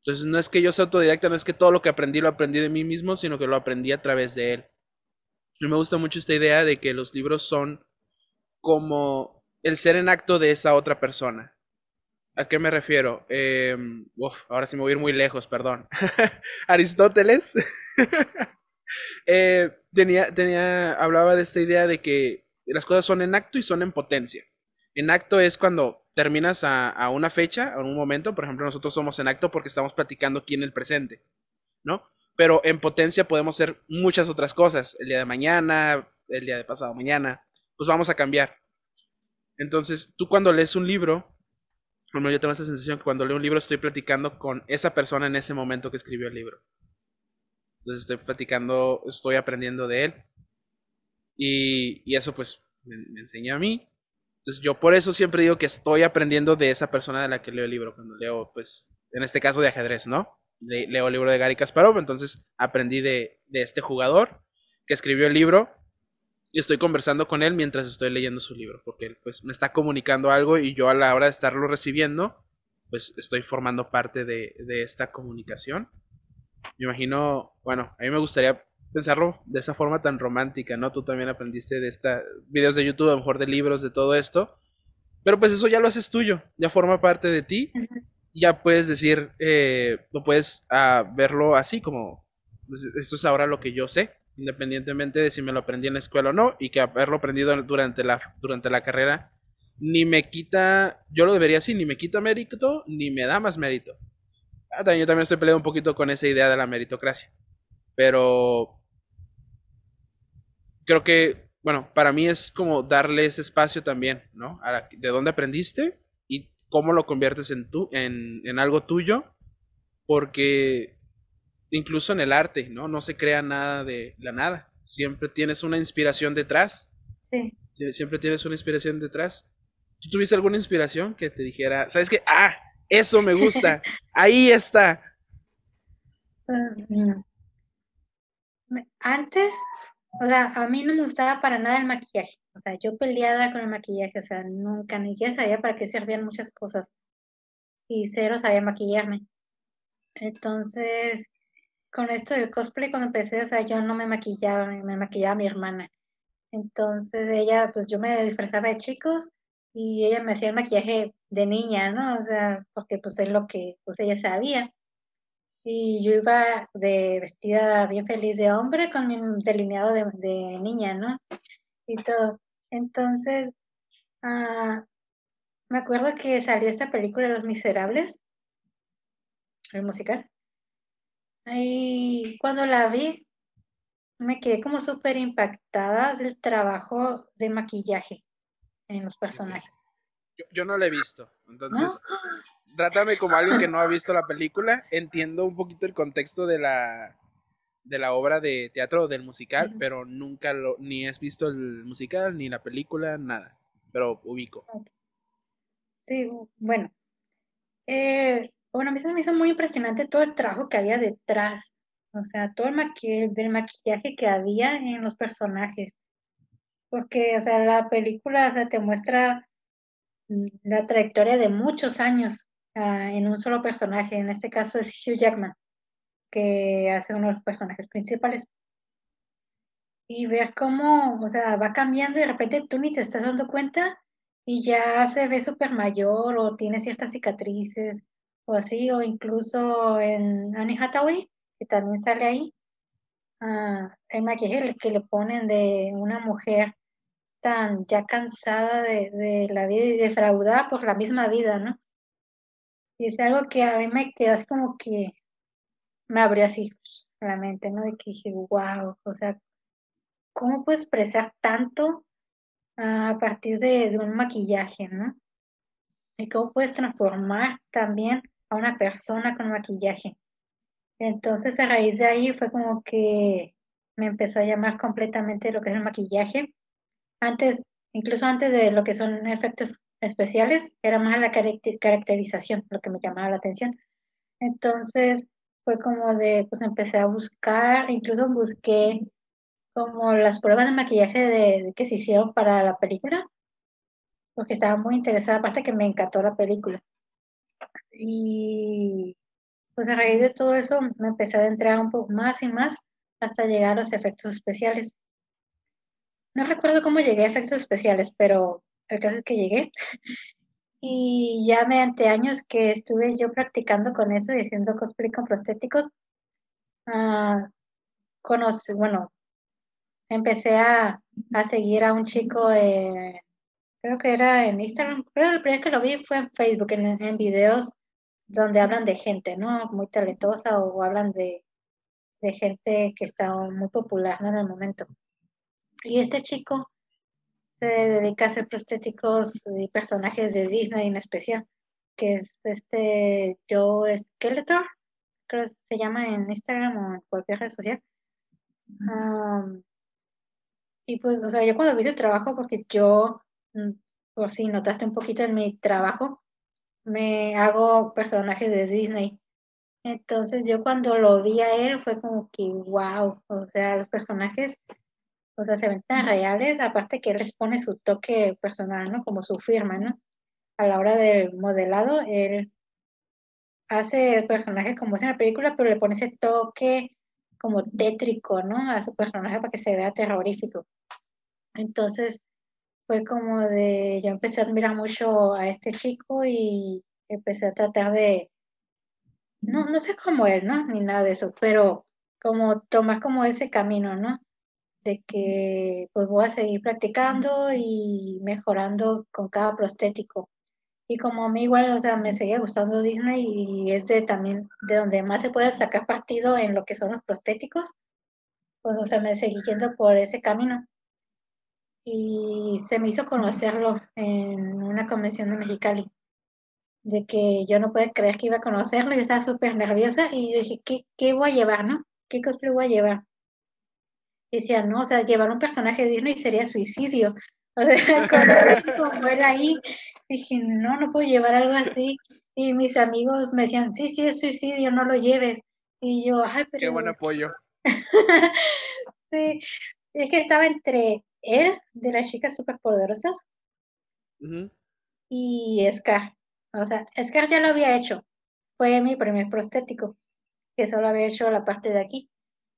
S1: Entonces no es que yo sea autodidacta, no es que todo lo que aprendí lo aprendí de mí mismo, sino que lo aprendí a través de él. Y me gusta mucho esta idea de que los libros son como el ser en acto de esa otra persona. ¿A qué me refiero? Em, ahora sí me voy a ir muy lejos, perdón. Aristóteles eh, tenía, tenía, hablaba de esta idea de que las cosas son en acto y son en potencia. En acto es cuando terminas a, una fecha, a un momento, por ejemplo, nosotros somos en acto porque estamos platicando aquí en el presente, ¿no? Pero en potencia podemos hacer muchas otras cosas, el día de mañana, el día de pasado mañana, pues vamos a cambiar. Entonces, tú cuando lees un libro, bueno, yo tengo esa sensación que cuando leo un libro estoy platicando con esa persona en ese momento que escribió el libro. Entonces estoy platicando, estoy aprendiendo de él. Y, eso pues me enseña a mí entonces yo por eso siempre digo que estoy aprendiendo de esa persona de la que leo el libro, cuando leo, pues, en este caso de ajedrez, ¿no? leo el libro de Gary Kasparov, entonces aprendí de, de este jugador que escribió el libro y estoy conversando con él mientras estoy leyendo su libro, porque él pues me está comunicando algo y yo a la hora de estarlo recibiendo, pues estoy formando parte de, de esta comunicación. Me imagino, bueno, a mí me gustaría pensarlo de esa forma tan romántica, ¿no? Tú también aprendiste de esta videos de YouTube, a lo mejor de libros, de todo esto. Pero pues eso ya lo haces tuyo, ya forma parte de ti. Ya puedes decir, eh, lo puedes ah, verlo así como, pues, esto es ahora lo que yo sé, independientemente de si me lo aprendí en la escuela o no, y que haberlo aprendido durante la, durante la carrera ni me quita, yo lo debería así, ni me quita mérito, ni me da más mérito. Ah, también, yo también estoy peleando un poquito con esa idea de la meritocracia. Pero creo que, bueno, para mí es como darle ese espacio también, ¿no? de dónde aprendiste y cómo lo conviertes en, tu, en, en algo tuyo, porque incluso en el arte, ¿no? No se crea nada de la nada. Siempre tienes una inspiración detrás. Sí. Siempre tienes una inspiración detrás. ¿Tú tuviste alguna inspiración que te dijera, sabes qué? Ah, eso me gusta. Ahí está.
S2: Mm, antes o sea, a mí no me gustaba para nada el maquillaje. O sea, yo peleada con el maquillaje, o sea, nunca ni siquiera sabía para qué servían muchas cosas. Y cero sabía maquillarme. Entonces, con esto del cosplay, cuando empecé, o sea, yo no me maquillaba, me maquillaba mi hermana. Entonces, ella, pues yo me disfrazaba de chicos y ella me hacía el maquillaje de niña, ¿no? O sea, porque pues es lo que pues ella sabía y yo iba de vestida bien feliz de hombre con mi delineado de, niña, ¿no? Y todo. Entonces, ah, me acuerdo que salió esta película Los Miserables, el musical. Y cuando la vi, me quedé como súper impactada del trabajo de maquillaje en los personajes.
S1: Yo, no la he visto, entonces trátame como alguien que no ha visto la película. Entiendo un poquito el contexto de la, de la obra de teatro del musical, pero nunca lo, ni has visto el musical, ni la película, nada. Pero ubico.
S2: Sí, bueno. Eh, bueno, a mí se me hizo muy impresionante todo el trabajo que había detrás. O sea, todo el maquillaje, del maquillaje que había en los personajes. Porque, o sea, la película te muestra mm, la trayectoria de muchos años ah, en un solo personaje. En este caso es Hugh Jackman, que hace uno de los personajes principales. Y ver cómo, o sea, va cambiando y de repente tú ni te estás dando cuenta y ya se ve súper mayor o tiene ciertas cicatrices o así, o incluso en Annie Hathaway, que también sale ahí, uh, el maquillaje que le ponen de una mujer tan ya cansada de, la vida y defraudada por la misma vida, ¿no? Y es algo que a mí me quedó así como que me abrió así la mente, ¿no? De que dije, wow, o sea, ¿cómo puedes expresar tanto a partir de un maquillaje, ¿no? Y cómo puedes transformar también a una persona con maquillaje. Entonces, a raíz de ahí fue como que me empezó a llamar completamente lo que es el maquillaje. Antes, incluso antes de lo que son efectos especiales, era más la caracterización lo que me llamaba la atención. Entonces, fue como de, pues empecé a buscar, incluso busqué como las pruebas de maquillaje de, que se hicieron para la película, porque estaba muy interesada, aparte que me encantó la película. Y pues a raíz de todo eso me empecé a adentrar un poco más y más hasta llegar a los efectos especiales. No recuerdo cómo llegué a efectos especiales, pero el caso es que llegué. Y ya mediante años que estuve yo practicando con eso y haciendo cosplay con prostéticos, uh, bueno, empecé a, seguir a un chico, eh, creo que era en Instagram, pero el primer que lo vi fue en Facebook, en, en videos donde hablan de gente, ¿no? Muy talentosa o hablan de, gente que está muy popular en el momento. Y este chico se dedica a hacer prostéticos y personajes de Disney en especial, que es este Joe Skeletor, creo que se llama en Instagram o en cualquier red social. y pues, o sea, yo cuando vi su trabajo, porque yo, mm, por si notaste un poquito en mi trabajo, me hago personajes de Disney. Entonces yo cuando lo vi a él fue como que wow, o sea, los personajes, o sea, se ven tan reales, aparte que él pone su toque personal, ¿no? Como su firma, ¿no? A la hora del modelado, él hace el personaje como es en la película, pero le pone ese toque como tétrico, ¿no? A su personaje para que se vea terrorífico. Entonces, fue como de, yo empecé a admirar mucho a este chico y empecé a tratar de, no, no sé cómo él, ¿no? Ni nada de eso, pero como tomar como ese camino, ¿no? De que pues voy a seguir practicando y mejorando con cada prostético. Y como a mí igual, o sea, me seguía gustando Disney y es de también de donde más se puede sacar partido en lo que son los prostéticos, pues o sea, me seguí yendo por ese camino y se me hizo conocerlo en una convención de Mexicali, de que yo no podía creer que iba a conocerlo, yo estaba súper nerviosa y dije, ¿qué, ¿qué voy a llevar, no? ¿Qué cosplay voy a llevar? Y decía, no, o sea, llevar un personaje de Disney sería suicidio. O sea, como era ahí, dije, no, no puedo llevar algo así. Y mis amigos me decían, sí, sí, es suicidio, no lo lleves. Y yo, ay, pero...
S1: Qué buen apoyo.
S2: sí, es que estaba entre él, de las chicas superpoderosas, y Scar. O sea, Scar ya lo había hecho. Fue mi primer prostético, que solo había hecho la parte de aquí.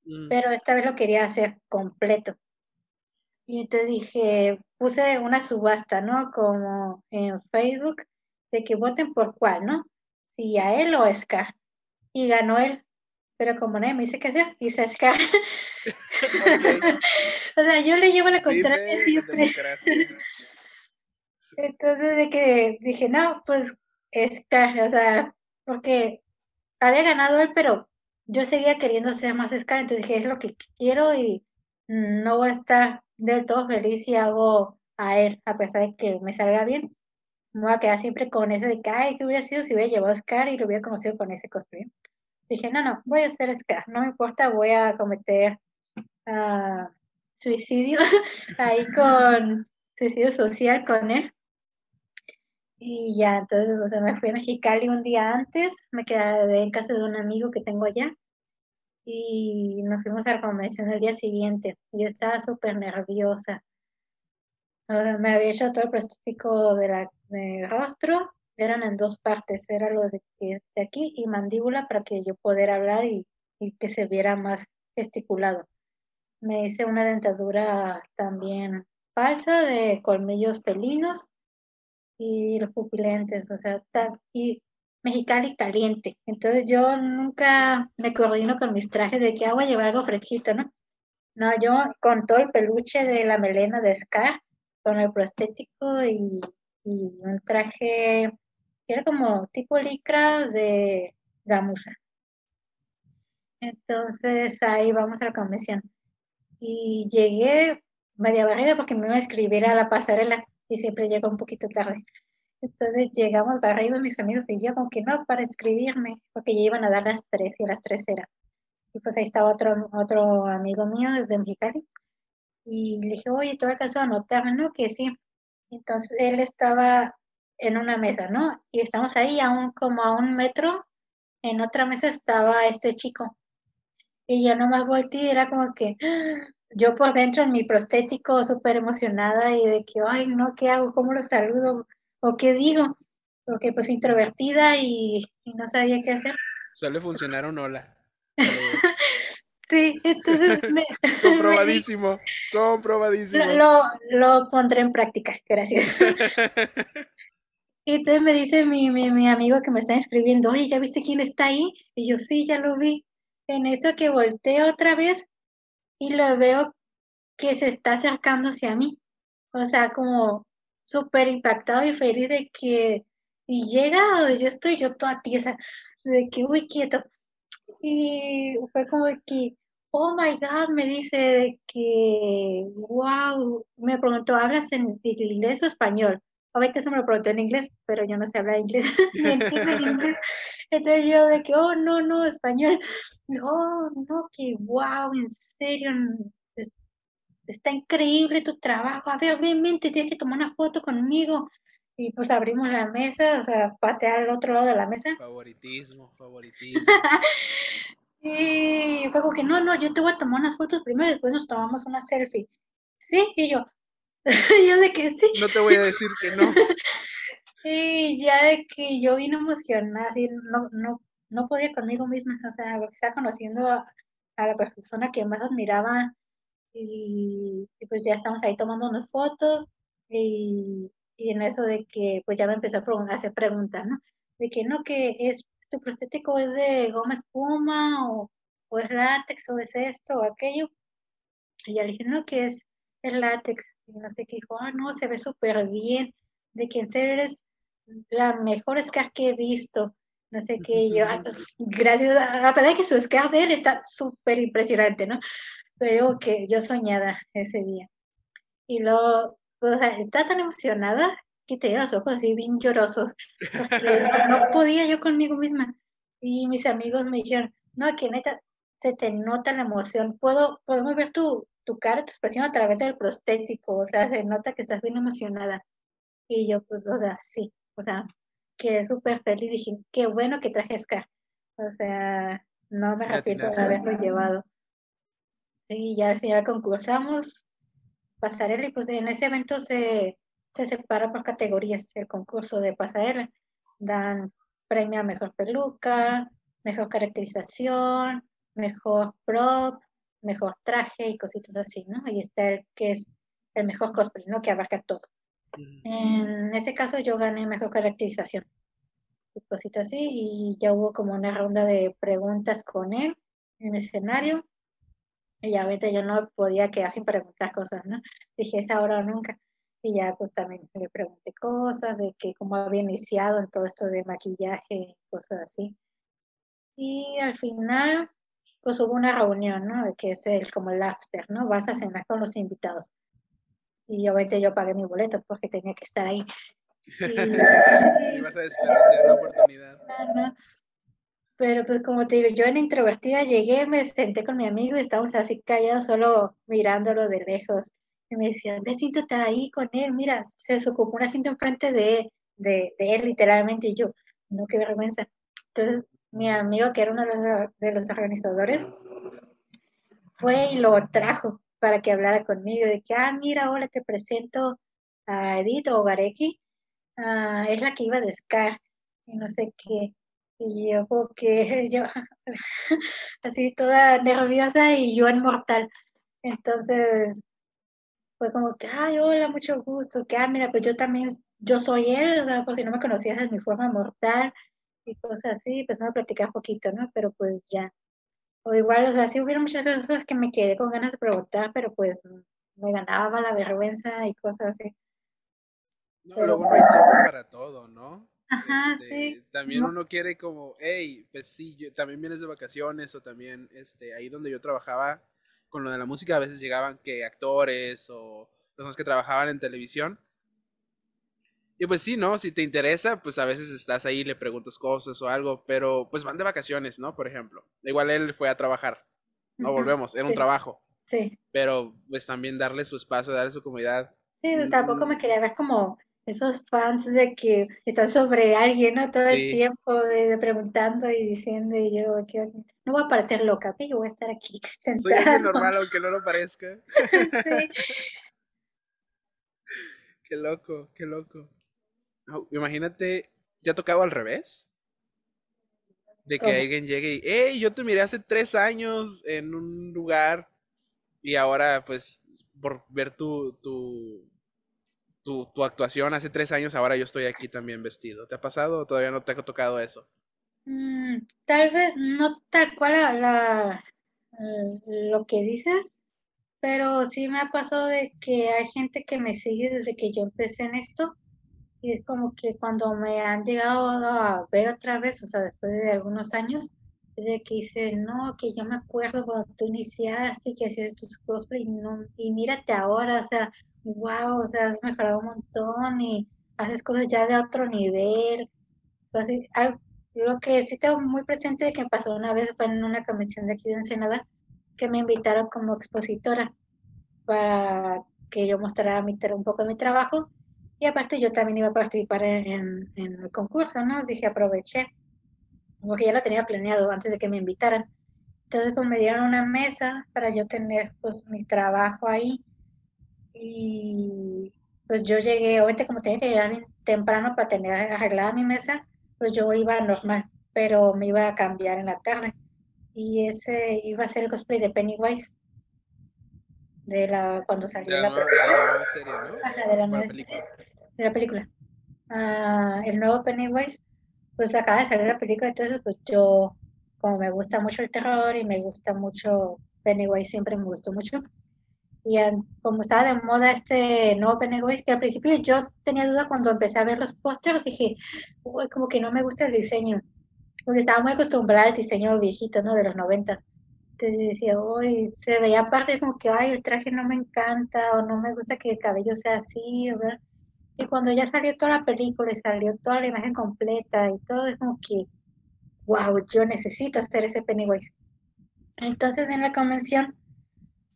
S2: Mm. Pero esta vez lo quería hacer completo. Y entonces dije, puse una subasta, ¿no? Como en Facebook, de que voten por cuál, ¿no? Si a él o a Scar. Y ganó él pero como nadie me dice qué hacer, hice Scar. o sea, yo le llevo la contraria siempre. Entonces de que dije, no, pues Scar, o sea, porque había ganado él, pero yo seguía queriendo ser más Scar, entonces dije, es lo que quiero y no voy a estar del todo feliz si hago a él, a pesar de que me salga bien. Me voy a quedar siempre con ese de que, ay, ¿qué hubiera sido si hubiera llevado a Scar y lo hubiera conocido con ese cosplay? Dije, no, no, voy a ser Scar, no me importa, voy a cometer uh, suicidio ahí con suicidio social con él. Y ya, entonces, me fui a Mexicali un día antes, me quedé en casa de un amigo que tengo allá y nos fuimos a la convención el día siguiente. Yo estaba súper nerviosa. O sea, me había hecho todo el prostético de de rostro, eran en dos partes, era lo de, de aquí y mandíbula para que yo pudiera hablar y, y que se viera más gesticulado. Me hice una dentadura también falsa de colmillos felinos y los pupilentes, o sea, y Mexicali caliente. Entonces yo nunca me coordino con mis trajes de que agua llevar algo fresquito, ¿no? No, yo con todo el peluche de la melena de Scar, con el prostético y, y un traje era como tipo licra de gamuza. Entonces ahí vamos a la convención. Y llegué media barrida porque me iba a escribir a la pasarela y siempre llego un poquito tarde. Entonces llegamos barridos mis amigos y yo como que no para escribirme, porque ya iban a dar las tres y a las tres era. Y pues ahí estaba otro, otro amigo mío desde Mexicali. Y le dije, oye, ¿tú alcanzó a anotar? No, que sí. Entonces él estaba en una mesa, ¿no? Y estamos ahí a un, como a un metro. En otra mesa estaba este chico. Y ya nomás volteé y era como que yo por dentro en mi prostético súper emocionada y de que, ay, no, ¿qué hago? ¿Cómo lo saludo? ¿O qué digo? Porque pues introvertida y, no sabía qué hacer.
S1: Suele funcionar un hola.
S2: sí, entonces me...
S1: comprobadísimo, comprobadísimo.
S2: Lo, lo pondré en práctica, gracias. y entonces me dice mi, mi, mi amigo que me está escribiendo, oye, ¿ya viste quién está ahí? Y yo, sí, ya lo vi. En eso que volteo otra vez y lo veo que se está acercando hacia mí. O sea, como súper impactado y feliz de que y llega donde yo estoy, yo toda tiesa, de que, uy, quieto. Y fue como de que, oh my God, me dice de que, wow, me preguntó, ¿hablas en inglés o español? Obviamente eso me lo preguntó en inglés, pero yo no sé hablar inglés, ni entiendo inglés. Entonces yo de que, oh, no, no, español. Oh, no, que wow, en serio, está increíble tu trabajo, a ver, ven, ven, te tienes que tomar una foto conmigo. Y pues abrimos la mesa, o sea, pasé al otro lado de la mesa.
S1: Favoritismo, favoritismo.
S2: y fue como que, no, no, yo te voy a tomar unas fotos primero y después nos tomamos una selfie. Sí, y yo, yo de que sí.
S1: No te voy a decir que no.
S2: y ya de que yo vine emocionada, no, no, no podía conmigo misma, o sea, porque estaba conociendo a, a la persona que más admiraba y, pues ya estamos ahí tomando unas fotos y, y, en eso de que pues ya me empezó a, hacer preguntas, ¿no? De que no, que es, tu prostético es de goma espuma o, o es látex o es esto o aquello. Y ya le dije, no, que es el látex. Y no sé qué dijo, ah, no, se ve súper bien. De que en serio eres la mejor Scar que he visto. No sé qué, yo, ah, gracias, a de que su Scar de él está súper impresionante, ¿no? pero que yo soñada ese día. Y luego, o sea, está tan emocionada que tenía los ojos así bien llorosos, porque no, podía yo conmigo misma. Y mis amigos me dijeron, no, que neta, se te nota la emoción, puedo, podemos ver tu, tu cara, tu expresión a través del prostético, o sea, se nota que estás bien emocionada. Y yo, pues, o sea, sí, o sea, quedé súper feliz, dije, qué bueno que traje Scar. O sea, no me arrepiento de haberlo llevado. Y ya al final concursamos pasarela y pues en ese evento se, se separa por categorías el concurso de pasarela. Dan premio a mejor peluca, mejor caracterización, mejor prop, mejor traje y cositas así, ¿no? Y está el que es el mejor cosplay, ¿no? Que abarca todo. En ese caso yo gané mejor caracterización y cositas así y ya hubo como una ronda de preguntas con él en el escenario y ya vete, yo no podía quedar sin preguntar cosas, ¿no? Dije, es ahora o nunca. Y ya pues también le pregunté cosas de que cómo había iniciado en todo esto de maquillaje cosas así. Y al final pues hubo una reunión, ¿no? Que es el, como el after, ¿no? Vas a cenar con los invitados. Y obviamente yo pagué mi boleto porque tenía que estar ahí.
S1: Y, vas a desperdiciar la oportunidad.
S2: Pero pues como te digo, yo en introvertida llegué, me senté con mi amigo y estábamos así callados, solo mirándolo de lejos. Y me decían, ve, siéntate ahí con él, mira, se ocupó un asiento enfrente de, de, de él literalmente. Y yo, no, qué vergüenza. Entonces mi amigo, que era uno de los, organizadores, fue y lo trajo para que hablara conmigo, de que, ah, mira, hola, te presento a Edith o ah, es la que iba de Scar, y no sé qué. Y yo, porque yo, así toda nerviosa y yo en mortal. Entonces, fue como que, ay, hola, mucho gusto, que, ah, mira, pues yo también, yo soy él, o sea, por si no me conocías, es mi forma mortal, y cosas así, empezando a platicar poquito, ¿no? Pero pues ya. O igual, o sea, sí hubieron muchas cosas que me quedé con ganas de preguntar, pero pues me ganaba la vergüenza y cosas así.
S1: No, luego no hay tiempo para todo, ¿no?
S2: Ajá, este, sí.
S1: También uno quiere como, hey, pues sí, yo, también vienes de vacaciones o también, este, ahí donde yo trabajaba con lo de la música, a veces llegaban que actores o personas que trabajaban en televisión y pues sí, ¿no? Si te interesa, pues a veces estás ahí, le preguntas cosas o algo, pero pues van de vacaciones, ¿no? Por ejemplo. Igual él fue a trabajar. No volvemos, era un trabajo.
S2: Sí.
S1: Pero pues también darle su espacio, darle su comodidad.
S2: Sí, tampoco me quería ver como esos fans de que están sobre alguien, ¿no? Todo el tiempo de, preguntando y diciendo, y yo, no voy a parecer loca, ok, yo voy a estar aquí sentada.
S1: Soy alguien normal, aunque no lo parezca. sí. qué loco, qué loco imagínate, ¿te ha tocado al revés? De que alguien llegue y, hey, yo te miré hace tres años en un lugar y ahora, pues, por ver tu, tu, tu, actuación hace tres años, ahora yo estoy aquí también vestido. ¿Te ha pasado o todavía no te ha tocado eso?
S2: Mm, tal vez no tal cual la, lo que dices, pero sí me ha pasado de que hay gente que me sigue desde que yo empecé en esto y es como que cuando me han llegado a ver otra vez, o sea, después de algunos años, es de que dice, no, que yo me acuerdo cuando tú iniciaste, que hacías tus cosplay, y, no, y mírate ahora, o sea, wow, o sea, has mejorado un montón y haces cosas ya de otro nivel. Así, lo que sí tengo muy presente de que pasó una vez fue en una convención de aquí de Ensenada, que me invitaron como expositora para que yo mostrara mi, un poco de mi trabajo y aparte yo también iba a participar en, el concurso, ¿no? Dije, aproveché, porque ya lo tenía planeado antes de que me invitaran. Entonces, pues me dieron una mesa para yo tener, pues, mi trabajo ahí. Y pues yo llegué, obviamente como tenía que llegar bien temprano para tener arreglada mi mesa, pues yo iba normal, pero me iba a cambiar en la tarde. Y ese iba a ser el cosplay de Pennywise de la cuando salió la,
S1: nueva, serie, ¿no?
S2: de la nueva película la película. Ah, el nuevo Pennywise, pues acaba de salir la película, entonces pues yo, como me gusta mucho el terror y me gusta mucho Pennywise, siempre me gustó mucho. Y como estaba de moda este nuevo Pennywise, que al principio yo tenía duda cuando empecé a ver los pósters, dije, uy, como que no me gusta el diseño, porque estaba muy acostumbrada al diseño viejito, ¿no? De los noventas. Entonces decía, uy, se veía aparte como que, ay, el traje no me encanta, o no me gusta que el cabello sea así, ¿verdad? Y cuando ya salió toda la película y salió toda la imagen completa y todo, es como que, wow, yo necesito hacer ese Pennywise. Entonces en la convención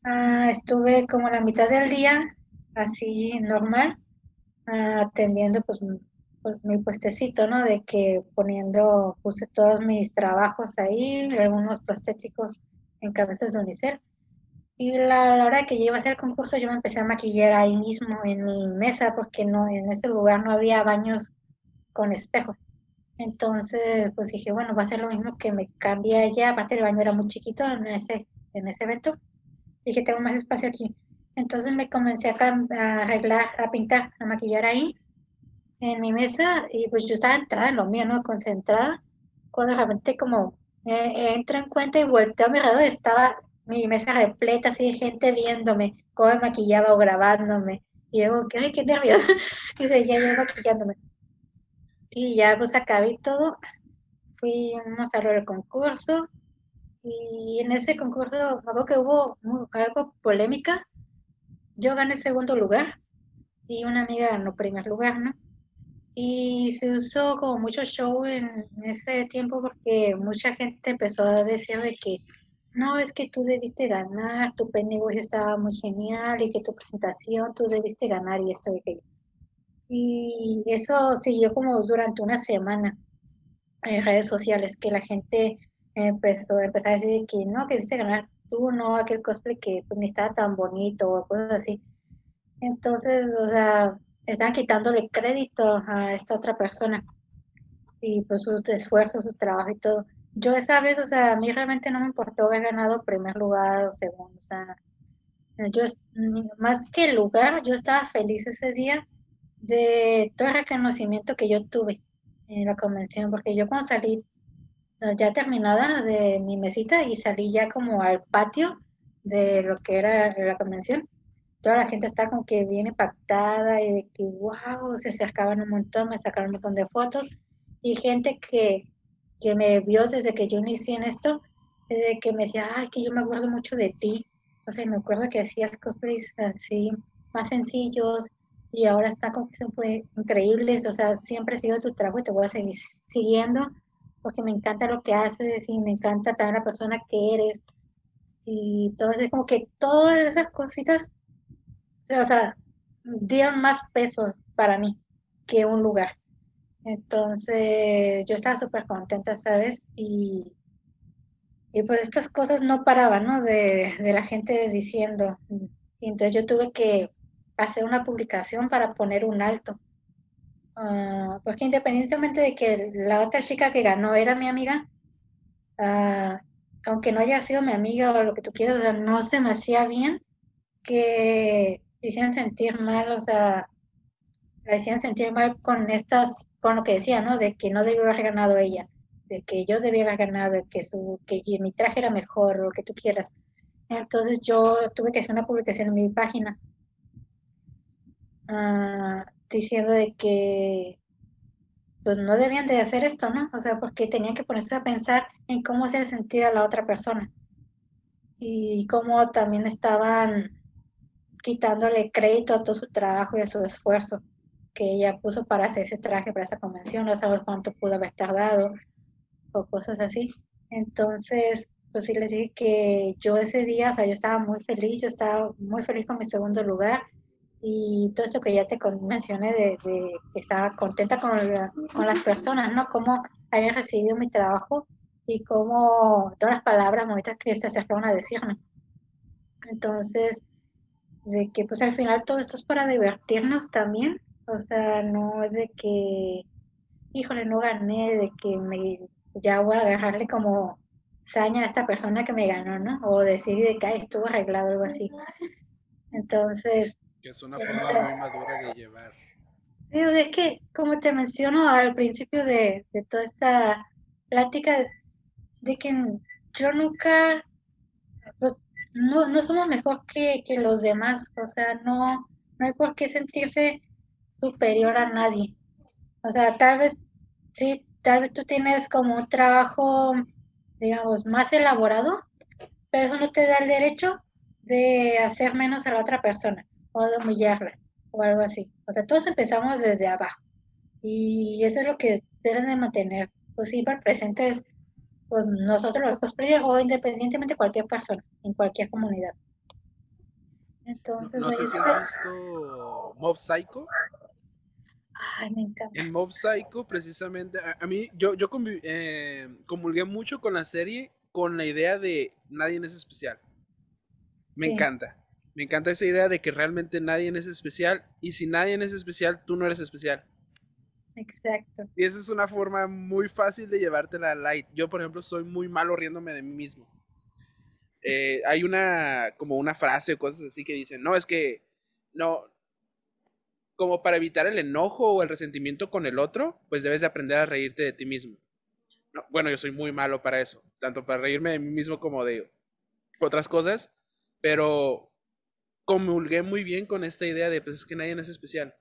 S2: ah, estuve como la mitad del día, así normal, ah, atendiendo pues, pues, mi puestecito, ¿no? De que poniendo, puse todos mis trabajos ahí, algunos prostéticos en cabezas de unicel y la, la, hora que yo iba a hacer el concurso, yo me empecé a maquillar ahí mismo en mi mesa, porque no, en ese lugar no había baños con espejo. Entonces, pues dije, bueno, va a ser lo mismo que me cambie allá. Aparte, el baño era muy chiquito en ese, en ese evento. Dije, tengo más espacio aquí. Entonces me comencé a, a arreglar, a pintar, a maquillar ahí en mi mesa. Y pues yo estaba entrada en lo mío, ¿no? Concentrada. Cuando de repente como eh, entro en cuenta y volteo a mi lado, estaba mi mesa repleta así de gente viéndome, cómo me maquillaba o grabándome. Y yo, ay, qué nervios. y seguía yo maquillándome. Y ya pues acabé todo. Fuimos a ver el concurso Y en ese concurso, algo que hubo algo polémica, yo gané segundo lugar y una amiga ganó primer lugar, ¿no? Y se usó como mucho show en ese tiempo porque mucha gente empezó a decir de que no, es que tú debiste ganar, tu Pennywise estaba muy genial y que tu presentación tú debiste ganar y esto y aquello. Y eso siguió como durante una semana en redes sociales, que la gente empezó, empezó a decir que no, que debiste ganar tú, no aquel cosplay que pues, ni estaba tan bonito o cosas así. Entonces, o sea, están quitándole crédito a esta otra persona y pues sus esfuerzos, su trabajo y todo. Yo esa vez, o sea, a mí realmente no me importó haber ganado primer lugar o segundo, o sea, yo más que el lugar, yo estaba feliz ese día de todo el reconocimiento que yo tuve en la convención, porque yo cuando salí ya terminada de mi mesita y salí ya como al patio de lo que era la convención, toda la gente está como que bien impactada y de que, wow, se acercaban un montón, me sacaron un montón de fotos y gente que, que me vio desde que yo inicié en esto, desde que me decía, ay, que yo me acuerdo mucho de ti, o sea, me acuerdo que hacías cosplays así, más sencillos, y ahora está como que son increíbles, o sea, siempre he sido tu trabajo y te voy a seguir siguiendo, porque me encanta lo que haces y me encanta también la persona que eres, y todo es como que todas esas cositas o sea, dieron más peso para mí que un lugar. Entonces, yo estaba súper contenta, ¿sabes? Y, y pues estas cosas no paraban, ¿no? De, la gente diciendo. Y entonces yo tuve que hacer una publicación para poner un alto. Ah, porque independientemente de que la otra chica que ganó era mi amiga, ah, aunque no haya sido mi amiga o lo que tú quieras, no se me hacía bien que hicieron sentir mal, o sea, la hacían sentir mal con estas, con lo que decía, ¿no? De que no debió haber ganado ella, de que yo debía haber ganado, que su, que mi traje era mejor, lo que tú quieras. Entonces yo tuve que hacer una publicación en mi página ah, diciendo de que pues no debían de hacer esto, ¿no? O sea, porque tenían que ponerse a pensar en cómo se sentir a la otra persona y cómo también estaban quitándole crédito a todo su trabajo y a su esfuerzo que ella puso para hacer ese traje, para esa convención, no sabes cuánto pudo haber tardado o cosas así. Entonces, pues sí les dije que yo ese día, o sea, yo estaba muy feliz, yo estaba muy feliz con mi segundo lugar y todo eso que ya te mencioné de, que estaba contenta con, con las personas, ¿no? Cómo habían recibido mi trabajo y cómo todas las palabras bonitas que se acercaban a decirme. Entonces, de que pues al final todo esto es para divertirnos también, o sea, no es de que, híjole, no gané, de que me ya voy a agarrarle como saña a esta persona que me ganó, ¿no? O decir de que estuvo arreglado algo así. Entonces...
S1: Que es una forma muy madura de llevar.
S2: Sí, es que, como te menciono al principio de, de toda esta plática, de que yo nunca, pues no, no somos mejor que, los demás, o sea, no, no hay por qué sentirse superior a nadie. O sea, tal vez, sí, tal vez tú tienes como un trabajo, digamos, más elaborado, pero eso no te da el derecho de hacer menos a la otra persona o de humillarla o algo así. O sea, todos empezamos desde abajo y eso es lo que deben de mantener, pues siempre presentes pues nosotros los cosplayers o independientemente cualquier persona, en cualquier comunidad.
S1: Entonces, no, sé si has visto Mob Psycho.
S2: Ay, me encanta.
S1: En Mob Psycho, precisamente, a, mí, yo, yo eh, comulgué mucho con la serie con la idea de nadie es especial. Me encanta. Me encanta esa idea de que realmente nadie es especial y si nadie es especial, tú no eres especial.
S2: Exacto.
S1: Y esa es una forma muy fácil de llevártela a light. Yo, por ejemplo, soy muy malo riéndome de mí mismo. Eh, hay una, como una frase o cosas así que dicen, no, es que, no, como para evitar el enojo o el resentimiento con el otro, pues debes de aprender a reírte de ti mismo. bueno, yo soy muy malo para eso, tanto para reírme de mí mismo como de otras cosas, pero comulgué muy bien con esta idea de, pues es que nadie es especial.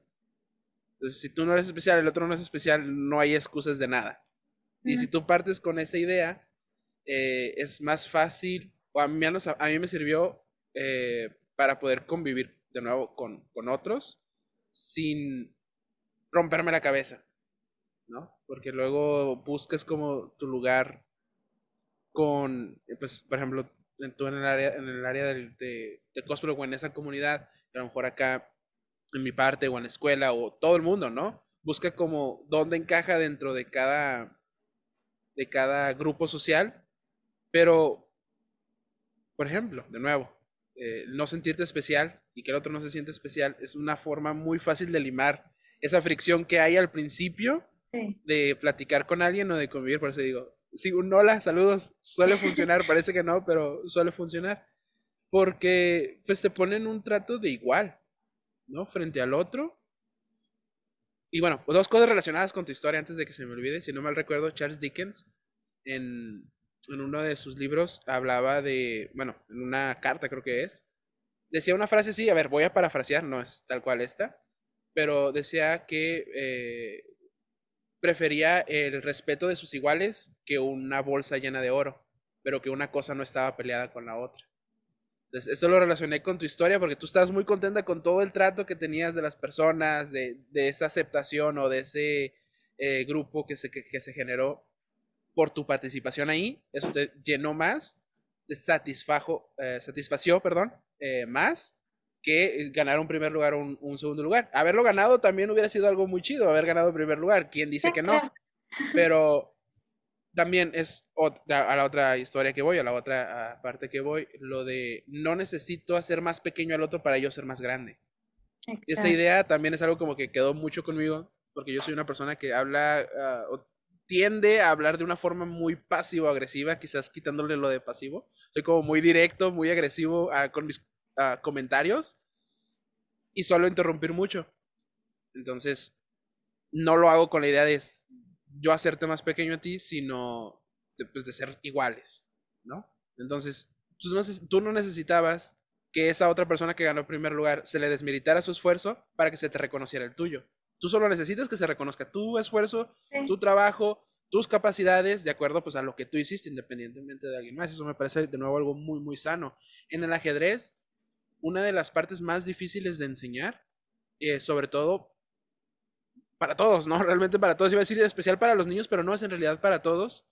S1: Entonces, si tú no eres especial, el otro no es especial, no hay excusas de nada. Y si tú partes con esa idea, eh, es más fácil, o a mí, a mí me sirvió eh, para poder convivir de nuevo con, con otros sin romperme la cabeza, ¿no? Porque luego buscas como tu lugar con, pues, por ejemplo, tú en el área, en el área del, de, de cosplay o en esa comunidad, a lo mejor acá en mi parte o en la escuela o todo el mundo, ¿no? Busca como dónde encaja dentro de cada, de cada grupo social, pero, por ejemplo, de nuevo, eh, no sentirte especial y que el otro no se siente especial es una forma muy fácil de limar esa fricción que hay al principio de platicar con alguien o de convivir. Por eso digo, sí, un hola, saludos, suele funcionar, parece que no, pero suele funcionar. Porque pues te ponen un trato de igual, ¿no? Frente al otro. Y bueno, dos cosas relacionadas con tu historia antes de que se me olvide. Si no mal recuerdo, Charles Dickens en, en uno de sus libros hablaba de, bueno, en una carta creo que es, decía una frase así, a ver, voy a parafrasear, no es tal cual esta, pero decía que eh, prefería el respeto de sus iguales que una bolsa llena de oro, pero que una cosa no estaba peleada con la otra. Entonces, eso lo relacioné con tu historia porque tú estabas muy contenta con todo el trato que tenías de las personas, de, de esa aceptación o de ese eh, grupo que se, que, se generó por tu participación ahí. Eso te llenó más, te satisfajo, eh, satisfació, perdón, eh, más que ganar un primer lugar o un, segundo lugar. Haberlo ganado también hubiera sido algo muy chido, haber ganado el primer lugar. ¿Quién dice que no? Pero también es a la otra historia que voy, a la otra parte que voy, lo de no necesito hacer más pequeño al otro para yo ser más grande. Esa idea también es algo como que quedó mucho conmigo, porque yo soy una persona que habla ah, o tiende a hablar de una forma muy pasivo-agresiva, quizás quitándole lo de pasivo. Soy como muy directo, muy agresivo ah, con mis comentarios y suelo interrumpir mucho. Entonces, no lo hago con la idea de yo hacerte más pequeño a ti, sino de, pues, de ser iguales, ¿no? Entonces, tú no, tú no necesitabas que esa otra persona que ganó el primer lugar se le desmeritara su esfuerzo para que se te reconociera el tuyo. Tú solo necesitas que se reconozca tu esfuerzo, tu trabajo, tus capacidades, de acuerdo pues a lo que tú hiciste, independientemente de alguien más. Eso me parece de nuevo algo muy, muy sano. En el ajedrez, una de las partes más difíciles de enseñar, eh, sobre todo para todos, ¿no? Realmente para todos. Iba a decir especial para los niños, pero no es en realidad para todos.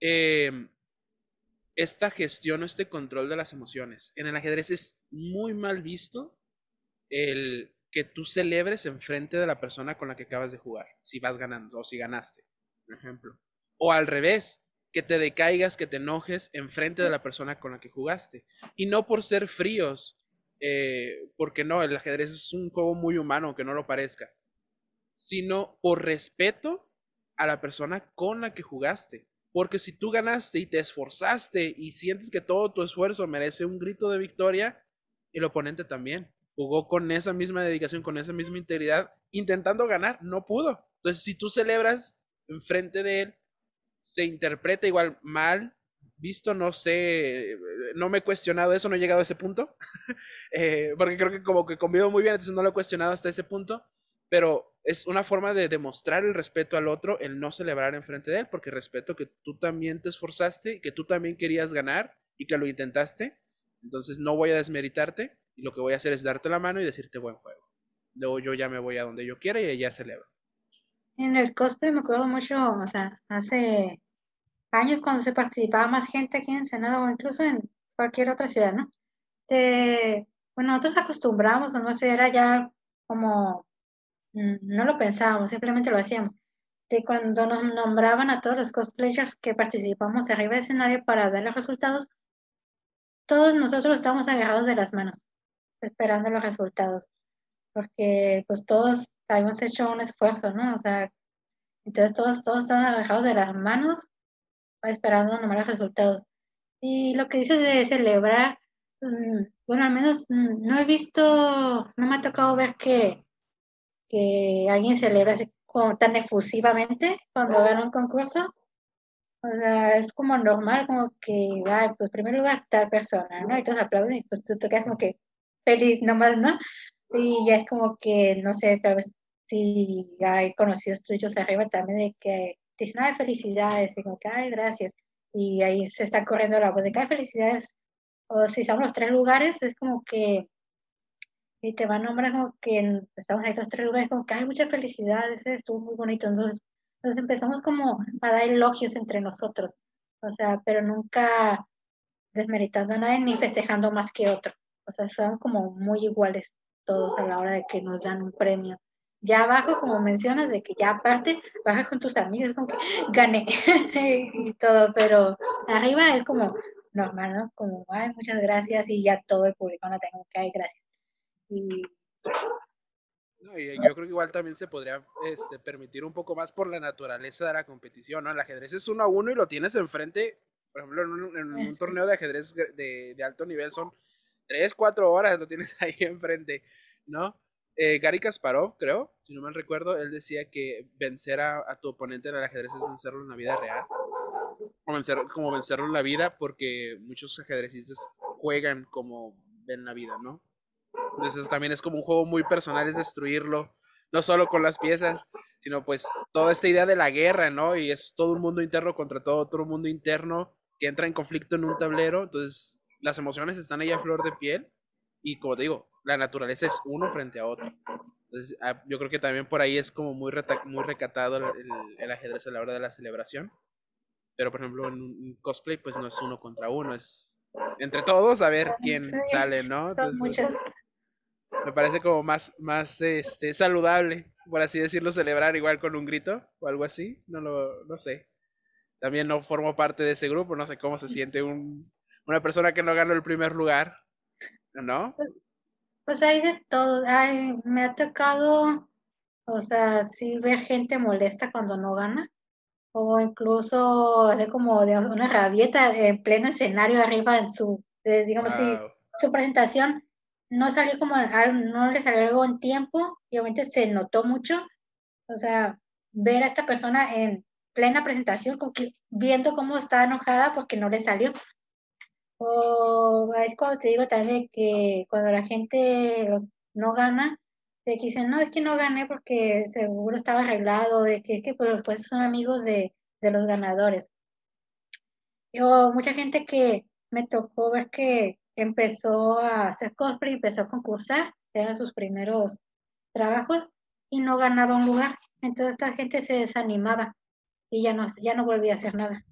S1: Em, esta gestión o este control de las emociones. En el ajedrez es muy mal visto el que tú celebres enfrente de la persona con la que acabas de jugar, si vas ganando o si ganaste, por ejemplo. O al revés, que te decaigas, que te enojes enfrente de la persona con la que jugaste. Y no por ser fríos eh, porque no, el ajedrez es un juego muy humano, aunque no lo parezca, sino por respeto a la persona con la que jugaste. Porque si tú ganaste y te esforzaste y sientes que todo tu esfuerzo merece un grito de victoria, el oponente también jugó con esa misma dedicación, con esa misma integridad, intentando ganar, no pudo. Entonces, si tú celebras enfrente de él, se interpreta igual mal, visto, no sé, no me he cuestionado eso, no he llegado a ese punto, eh, porque creo que como que convivo muy bien, entonces no lo he cuestionado hasta ese punto, pero es una forma de demostrar el respeto al otro, el no celebrar enfrente de él, porque respeto que tú también te esforzaste, que tú también querías ganar y que lo intentaste, entonces no voy a desmeritarte y lo que voy a hacer es darte la mano y decirte buen juego. Luego yo ya me voy a donde yo quiera y ella celebra.
S2: En el cosplay me acuerdo mucho, o sea, hace años cuando se participaba más gente aquí en Senado o incluso en cualquier otra ciudad, ¿no? bueno, nosotros acostumbramos, o no sé, era ya como, mm, no lo pensábamos, simplemente lo hacíamos. De cuando nos nombraban a todos los cosplayers que participamos arriba del escenario para dar los resultados, todos nosotros estábamos agarrados de las manos, esperando los resultados, porque pues todos habíamos hecho un esfuerzo, ¿no? O sea, entonces todos, todos estaban agarrados de las manos esperando nomás resultados. Y lo que dices de celebrar, mm, bueno, al menos mm, no he visto, no me ha tocado ver que, que alguien celebra así como tan efusivamente cuando gana un concurso. O sea, es como normal, como que, ay, pues primer lugar tal persona, ¿no? Y todos aplauden y pues tú quedas como que feliz nomás, ¿no? Y ya es como que, no sé, tal vez si hay conocidos tuyos arriba también de que dicen, ay, felicidades, y como que, ay, gracias. y ahí se está corriendo la voz de que hay felicidades, o si son los tres lugares, es como que, y te va a nombrar como que estamos ahí los tres lugares, como que hay muchas felicidades, estuvo muy bonito, entonces, entonces empezamos como a dar elogios entre nosotros, o sea, pero nunca desmeritando a nadie ni festejando más que otro, o sea, son como muy iguales todos a la hora de que nos dan un premio. Ya abajo, como mencionas, de que ya aparte, baja con tus amigos, como que gané y todo, pero arriba es como normal, ¿no? Como, ay, muchas gracias y ya todo el público no tengo que, ay, gracias. Y...
S1: No, y yo creo que igual también se podría este, permitir un poco más por la naturaleza de la competición, ¿no? El ajedrez es uno a uno y lo tienes enfrente, por ejemplo, en un, en un torneo de ajedrez de, de alto nivel son tres, cuatro horas lo tienes ahí enfrente, ¿no? Eh, Gary Kasparov, creo, si no mal recuerdo, él decía que vencer a, tu oponente en el ajedrez es vencerlo en la vida real. O vencer, como vencerlo en la vida, porque muchos ajedrecistas juegan como ven la vida, ¿no? Entonces también es como un juego muy personal, es destruirlo, no solo con las piezas, sino pues toda esta idea de la guerra, ¿no? Y es todo un mundo interno contra todo otro mundo interno que entra en conflicto en un tablero, entonces las emociones están ahí a flor de piel y como te digo, la naturaleza es uno frente a otro. Entonces, ah, yo creo que también por ahí es como muy, muy recatado el, ajedrez a la hora de la celebración. Pero, por ejemplo, en un cosplay, pues no es uno contra uno, es entre todos a ver quién sale, ¿no? Pues, me parece como más, más este, saludable, por así decirlo, celebrar igual con un grito o algo así. No lo no sé. También no formo parte de ese grupo, no sé cómo se siente un, una persona que no ganó el primer lugar, ¿no?
S2: Pues, pues hay de todo. Ay, me ha tocado, o sea, sí ver gente molesta cuando no gana, o incluso de como de una rabieta en pleno escenario arriba en su, digamos así, su presentación no salió como, no le salió algo en tiempo y obviamente se notó mucho. O sea, ver a esta persona en plena presentación, como que viendo cómo está enojada porque no le salió. O es cuando te digo también que cuando la gente no gana, de dicen, no, es que no gané porque seguro estaba arreglado, de que es que pues, los jueces son amigos de, de los ganadores. O mucha gente que me tocó ver que empezó a hacer cosplay, empezó a concursar, eran sus primeros trabajos y no ganaba un lugar. Entonces esta gente se desanimaba y ya no, ya no volvía a hacer nada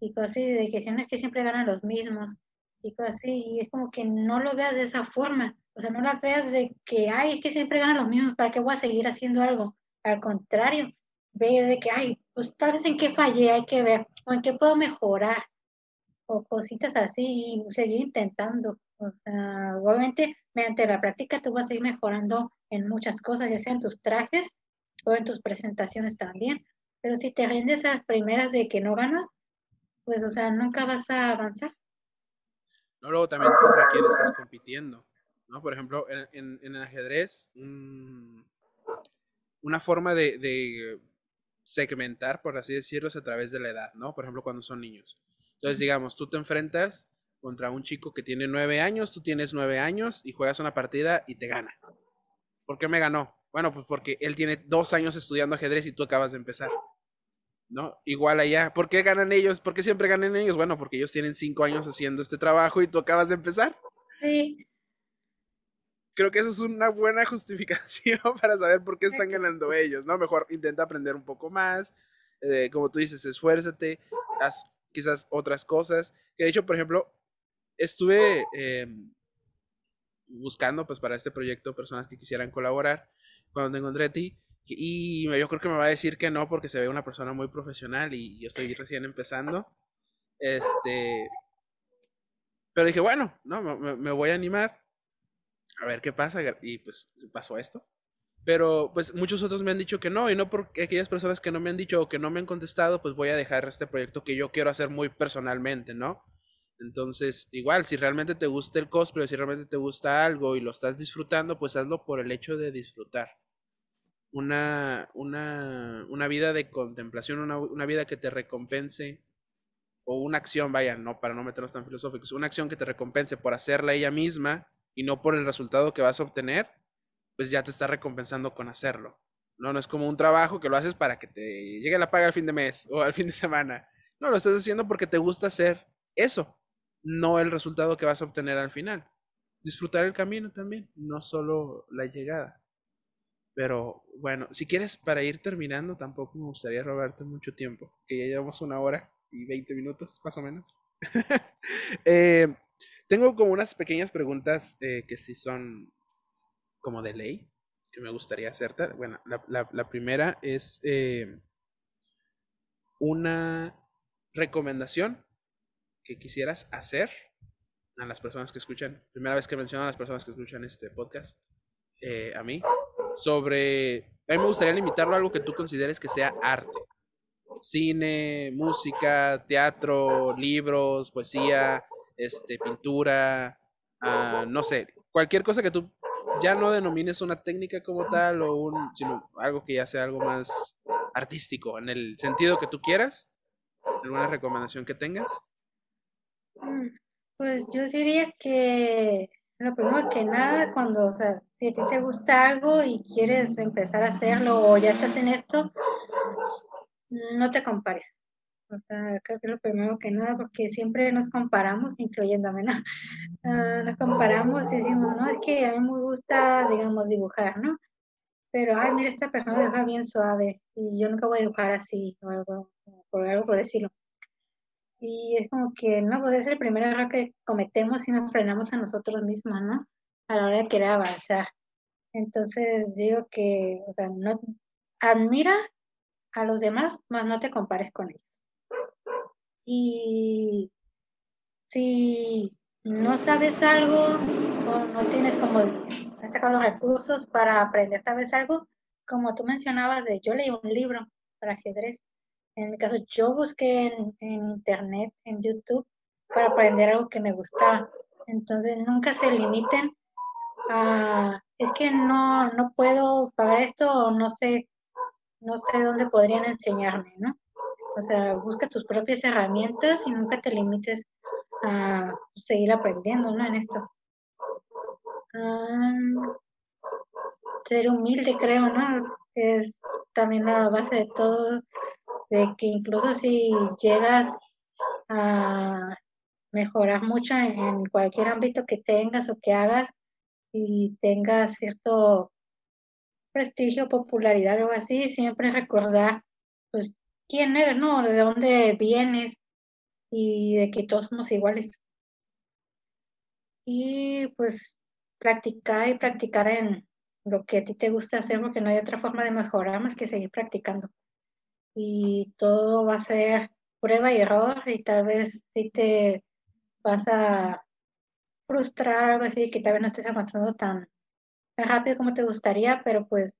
S2: y cosas así, de que no es que siempre ganan los mismos y cosas así, y es como que no lo veas de esa forma, o sea, no la veas de que, ay, es que siempre ganan los mismos, ¿para qué voy a seguir haciendo algo? Al contrario, ve de que, ay, pues tal vez en qué fallé, hay que ver, o en qué puedo mejorar, o cositas así, y seguir intentando. O sea, obviamente, mediante la práctica tú vas a ir mejorando en muchas cosas, ya sea en tus trajes o en tus presentaciones también. Pero si te rindes a las primeras de que no ganas, pues, o sea, nunca vas a avanzar.
S1: No, luego también contra quién estás compitiendo, ¿no? Por ejemplo, en, en, el ajedrez, una forma de, segmentar, por así decirlo, es a través de la edad, ¿no? Por ejemplo, cuando son niños. Entonces, digamos, tú te enfrentas contra un chico que tiene nueve años, tú tienes nueve años y juegas una partida y te gana. ¿Por qué me ganó? Bueno, pues porque él tiene dos años estudiando ajedrez y tú acabas de empezar. ¿No? Igual allá. ¿Por qué ganan ellos? ¿Por qué siempre ganan ellos? Bueno, porque ellos tienen cinco años haciendo este trabajo y tú acabas de empezar.
S2: Sí.
S1: Creo que eso es una buena justificación para saber por qué están ganando ellos, ¿no? Mejor intenta aprender un poco más. Eh, como tú dices, esfuérzate, haz quizás otras cosas. Que de hecho, por ejemplo, estuve em, buscando, pues, para este proyecto personas que quisieran colaborar. Cuando te encontré a ti, y yo creo que me va a decir que no porque se ve una persona muy profesional y yo estoy recién empezando. Este. Pero dije, bueno, no, me, voy a animar a ver qué pasa. Y pues pasó esto. Pero pues muchos otros me han dicho que no, y no porque aquellas personas que no me han dicho o que no me han contestado, pues voy a dejar este proyecto que yo quiero hacer muy personalmente, ¿no? Entonces, igual, si realmente te gusta el cosplay si realmente te gusta algo y lo estás disfrutando, pues hazlo por el hecho de disfrutar una, una, una vida de contemplación, una, una, vida que te recompense, o una acción, vaya, no para no meternos tan filosóficos, una acción que te recompense por hacerla ella misma y no por el resultado que vas a obtener, pues ya te está recompensando con hacerlo. No, no es como un trabajo que lo haces para que te llegue la paga al fin de mes o al fin de semana. No, lo estás haciendo porque te gusta hacer eso, no el resultado que vas a obtener al final. Disfrutar el camino también, no solo la llegada. Pero bueno, si quieres para ir terminando, tampoco me gustaría robarte mucho tiempo, que ya llevamos una hora y 20 minutos, más o menos. Eh, tengo como unas pequeñas preguntas eh, que sí son como de ley, que me gustaría hacerte. Bueno, la, primera es eh, una recomendación que quisieras hacer a las personas que escuchan, primera vez que menciono a las personas que escuchan este podcast, a mí, sobre, a mí me gustaría limitarlo a algo que tú consideres que sea arte. Cine, música, teatro, libros, poesía, este, pintura, ah, no sé, cualquier cosa que tú ya no denomines una técnica como tal o un, sino algo que ya sea algo más artístico, en el sentido que tú quieras. ¿Alguna recomendación que tengas?
S2: Mm, pues yo diría que lo primero que nada, cuando, o sea, si a ti te gusta algo y quieres empezar a hacerlo o ya estás en esto, no te compares. O sea, creo que lo primero que nada, porque siempre nos comparamos, incluyéndome, ¿no? Ah, nos comparamos y decimos, no, es que a mí me gusta, digamos, dibujar, ¿no? Pero, ay, mira, esta persona dibuja bien suave y yo nunca voy a dibujar así o algo, por algo por decirlo. Y es como que, no, pues es el primer error que cometemos y nos frenamos a nosotros mismos, ¿no? A la hora de querer avanzar. Entonces, digo que, o sea, no, admira a los demás, más no te compares con ellos. Y si no sabes algo o no tienes como sacado los recursos para aprender tal vez algo, como tú mencionabas de yo leí un libro para ajedrez. En mi caso, yo busqué en, internet, en YouTube, para aprender algo que me gustaba. Entonces, nunca se limiten a, es que no, no puedo pagar esto no sé, no sé dónde podrían enseñarme, ¿no? O sea, busca tus propias herramientas y nunca te limites a seguir aprendiendo, ¿no? En esto. ser humilde, creo, ¿no? Es también la base de todo, de que incluso si llegas a mejorar mucho en, cualquier ámbito que tengas o que hagas y tengas cierto prestigio, popularidad algo así, siempre recordar pues quién eres, ¿no? De dónde vienes y de que todos somos iguales. Y pues practicar y practicar en lo que a ti te gusta hacer porque no hay otra forma de mejorar más que seguir practicando. Y todo va a ser prueba y error y tal vez si te vas a frustrar algo así que tal vez no estés avanzando tan, tan rápido como te gustaría, pero pues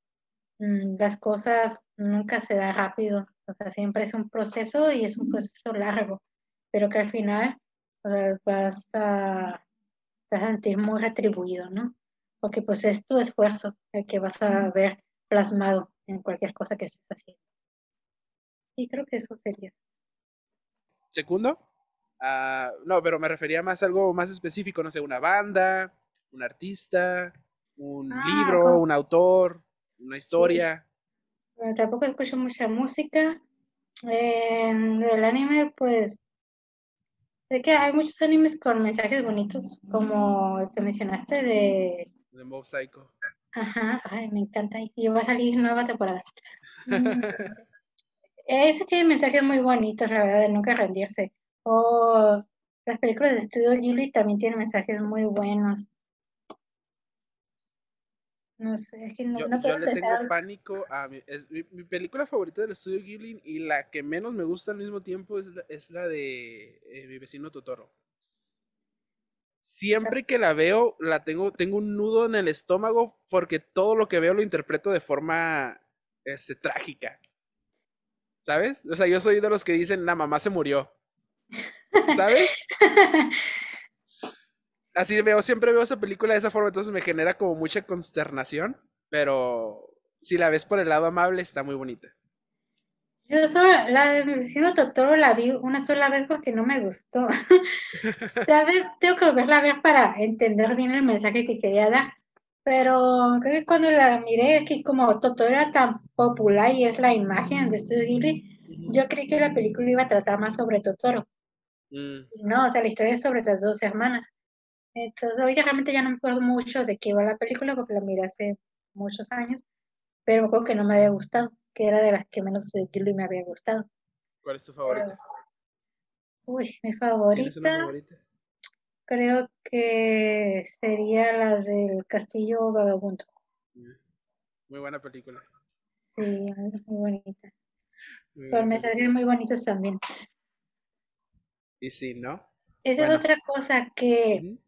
S2: mm, las cosas nunca se dan rápido. O sea, siempre es un proceso y es un proceso largo, pero que al final vas a, sentir muy retribuido, ¿no? Porque pues es tu esfuerzo el que vas a ver plasmado en cualquier cosa que estés haciendo. Y creo que eso sería.
S1: ¿Segundo? Ah, no, pero me refería más a algo más específico, no sé, una banda, un artista, un ah, libro, un autor, una historia
S2: tampoco escucho mucha música. En el anime, pues, sé que hay muchos animes con mensajes bonitos, como el que mencionaste de...
S1: De Mob Psycho.
S2: Ajá, ay, me encanta. Y va a salir nueva temporada. Ese tiene mensajes muy bonitos, la verdad, de nunca rendirse. O las películas de Studio Ghibli también tienen mensajes muy buenos. No sé, es que no,
S1: yo, yo le tengo pánico a mi, es, mi, película favorita del estudio Ghibli y la que menos me gusta al mismo tiempo es la, es la de eh, mi vecino Totoro. Siempre que la veo, la tengo, tengo un nudo en el estómago porque todo lo que veo lo interpreto de forma este, trágica. ¿Sabes? O sea, yo soy de los que dicen, la mamá se murió. ¿Sabes? así veo, siempre veo esa película de esa forma, entonces me genera como mucha consternación, pero si la ves por el lado amable, está muy bonita.
S2: Yo solo, la de mi vecino Totoro la vi una sola vez porque no me gustó. ¿Sabes? Tengo que volverla a ver para entender bien el mensaje que quería dar. Pero creo que cuando la miré, es que como Totoro era tan popular y es la imagen de Studio Ghibli, yo creí que la película iba a tratar más sobre Totoro.
S1: Mm,
S2: No, o sea, la historia es sobre las dos hermanas. Entonces, ahorita realmente ya no me acuerdo mucho de qué iba la película porque la miré hace muchos años, pero me acuerdo que no me había gustado, que era de las que menos de Ghibli me había gustado.
S1: ¿Cuál es tu favorita?
S2: Uy, mi
S1: ¿Tienes una
S2: favorita
S1: favorita?
S2: creo que sería la del Castillo Vagabundo.
S1: Mm, Muy buena película.
S2: Sí, muy, bonita. Por mensajes muy bonitos también.
S1: Y sí, ¿no?
S2: Esa
S1: Bueno.
S2: es otra cosa que,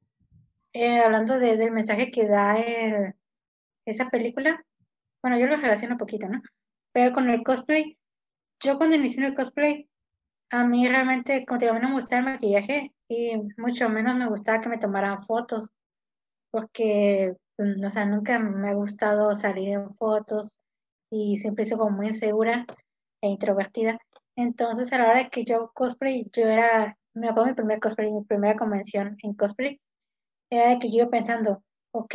S2: eh, hablando de- del mensaje que da el- esa película, bueno, yo lo relaciono un poquito, ¿no? Pero con el cosplay, yo cuando inicié en el cosplay, a mí realmente, como te digo, a mí no me gustaba el maquillaje y mucho menos me gustaba que me tomaran fotos, porque, pues, o sea, nunca me ha gustado salir en fotos y siempre sido como muy insegura e introvertida. Entonces, a la hora de que yo cosplay, yo era, me acuerdo mi primer cosplay, mi primera convención en cosplay, era de que yo pensando, ok,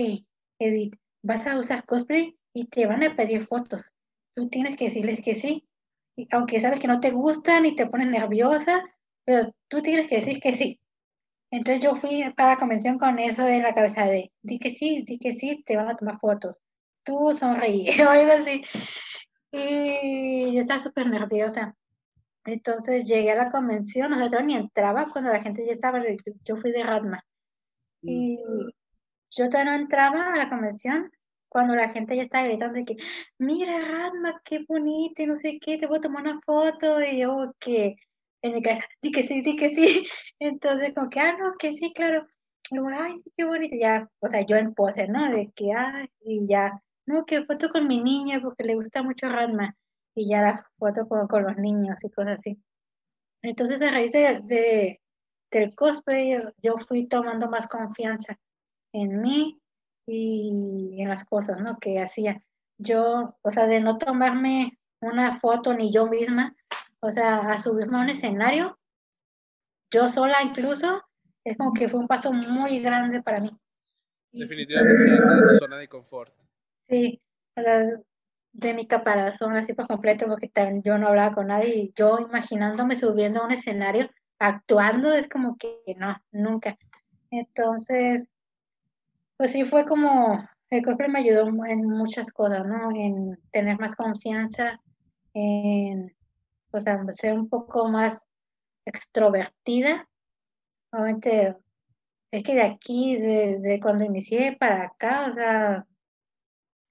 S2: Edith, vas a usar cosplay y te van a pedir fotos. Tú tienes que decirles que sí, y aunque sabes que no te gustan y te ponen nerviosa, pero tú tienes que decir que sí. Entonces yo fui para la convención con eso en la cabeza de, di que sí, di que sí, te van a tomar fotos. Tú sonreí o algo así. Y yo estaba súper nerviosa. Entonces llegué a la convención, o sea, yo ni entraba cuando la gente ya estaba, yo fui de Radma.
S1: Mm,
S2: Y yo todavía no entraba a la convención cuando la gente ya estaba gritando de que, mira, Radma, qué bonito y no sé qué, te voy a tomar una foto. Y yo que en mi cabeza, di que sí, di que sí. Entonces como que, ah, no, que sí, claro. Y luego, ay, sí, qué bonito. Ya, o sea, yo en pose, ¿no? De que, ay, y ya, no, que foto con mi niña porque le gusta mucho Radma. Y ya la foto con, con los niños y cosas así. Entonces, a raíz de, de- del cosplay, yo- yo fui tomando más confianza en mí y en las cosas, ¿no? Que hacía. Yo, o sea, de no tomarme una foto ni yo misma, o sea, a subirme a un escenario, yo sola incluso, es como que fue un paso muy grande para mí.
S1: Definitivamente saliste de tu zona de confort.
S2: sí, o sea, de mi caparazón así por completo, porque yo no hablaba con nadie y yo imaginándome subiendo a un escenario, actuando, es como que no, nunca. Entonces, Pues sí, fue como, el cosplay me ayudó en muchas cosas, ¿no? En tener más confianza, en, sea, ser un poco más extrovertida. Obviamente, es que de aquí, de, de cuando inicié para acá, o sea,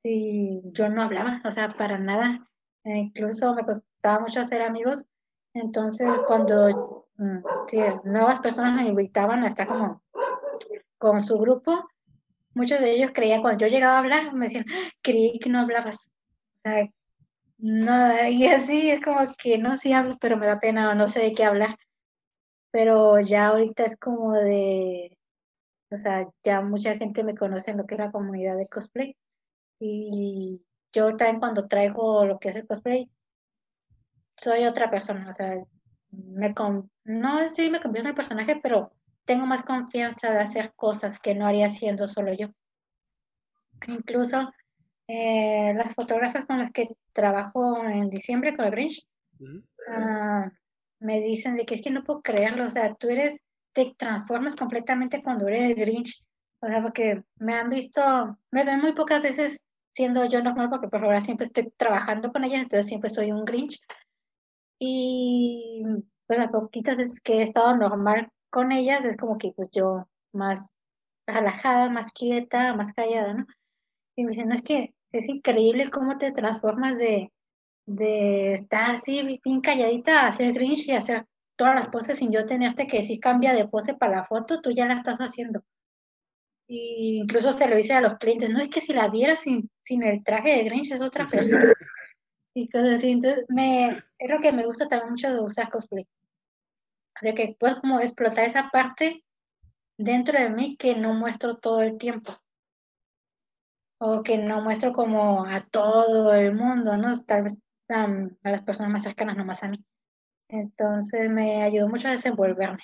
S2: sí, yo no hablaba, o sea, para nada. E incluso me costaba mucho hacer amigos. Entonces, cuando mm, nuevas personas me invitaban a estar como con su grupo, muchos de ellos creían, cuando yo llegaba a hablar, me decían, "Ah, creí que no hablabas. O sea, no, y así es como que no, sí hablo, pero me da pena o no sé de qué hablar. Pero ya ahorita es como de, o sea, ya mucha gente me conoce en lo que es la comunidad de cosplay. Y yo también cuando traigo lo que es el cosplay, soy otra persona. O sea, me con, no sé si me convierto en el personaje, pero tengo más confianza de hacer cosas que no haría siendo solo yo. Incluso eh, las fotógrafas con las que trabajo en diciembre con el Grinch ah, me dicen de que es que no puedo creerlo, o sea, tú eres, te transformas completamente cuando eres el Grinch, o sea, porque me han visto, me ven muy pocas veces siendo yo normal, porque por ahora siempre estoy trabajando con ellas, entonces siempre soy un Grinch, y pues las poquitas veces que he estado normal con ellas es como que pues yo más relajada, más quieta, más callada, ¿no? Y me dicen, no, es que es increíble cómo te transformas de, de estar así bien calladita a hacer Grinch y hacer todas las poses sin yo tenerte que decir cambia de pose para la foto, tú ya la estás haciendo. Y incluso se lo dice a los clientes, no es que si la vieras sin, sin el traje de Grinch es otra persona. Y cosas así. Entonces, me, es lo que me gusta también mucho de usar cosplay. De que puedo como explotar esa parte dentro de mí que no muestro todo el tiempo. O que no muestro como a todo el mundo, ¿no? Tal vez um, a las personas más cercanas, no más a mí. Entonces me ayudó mucho a desenvolverme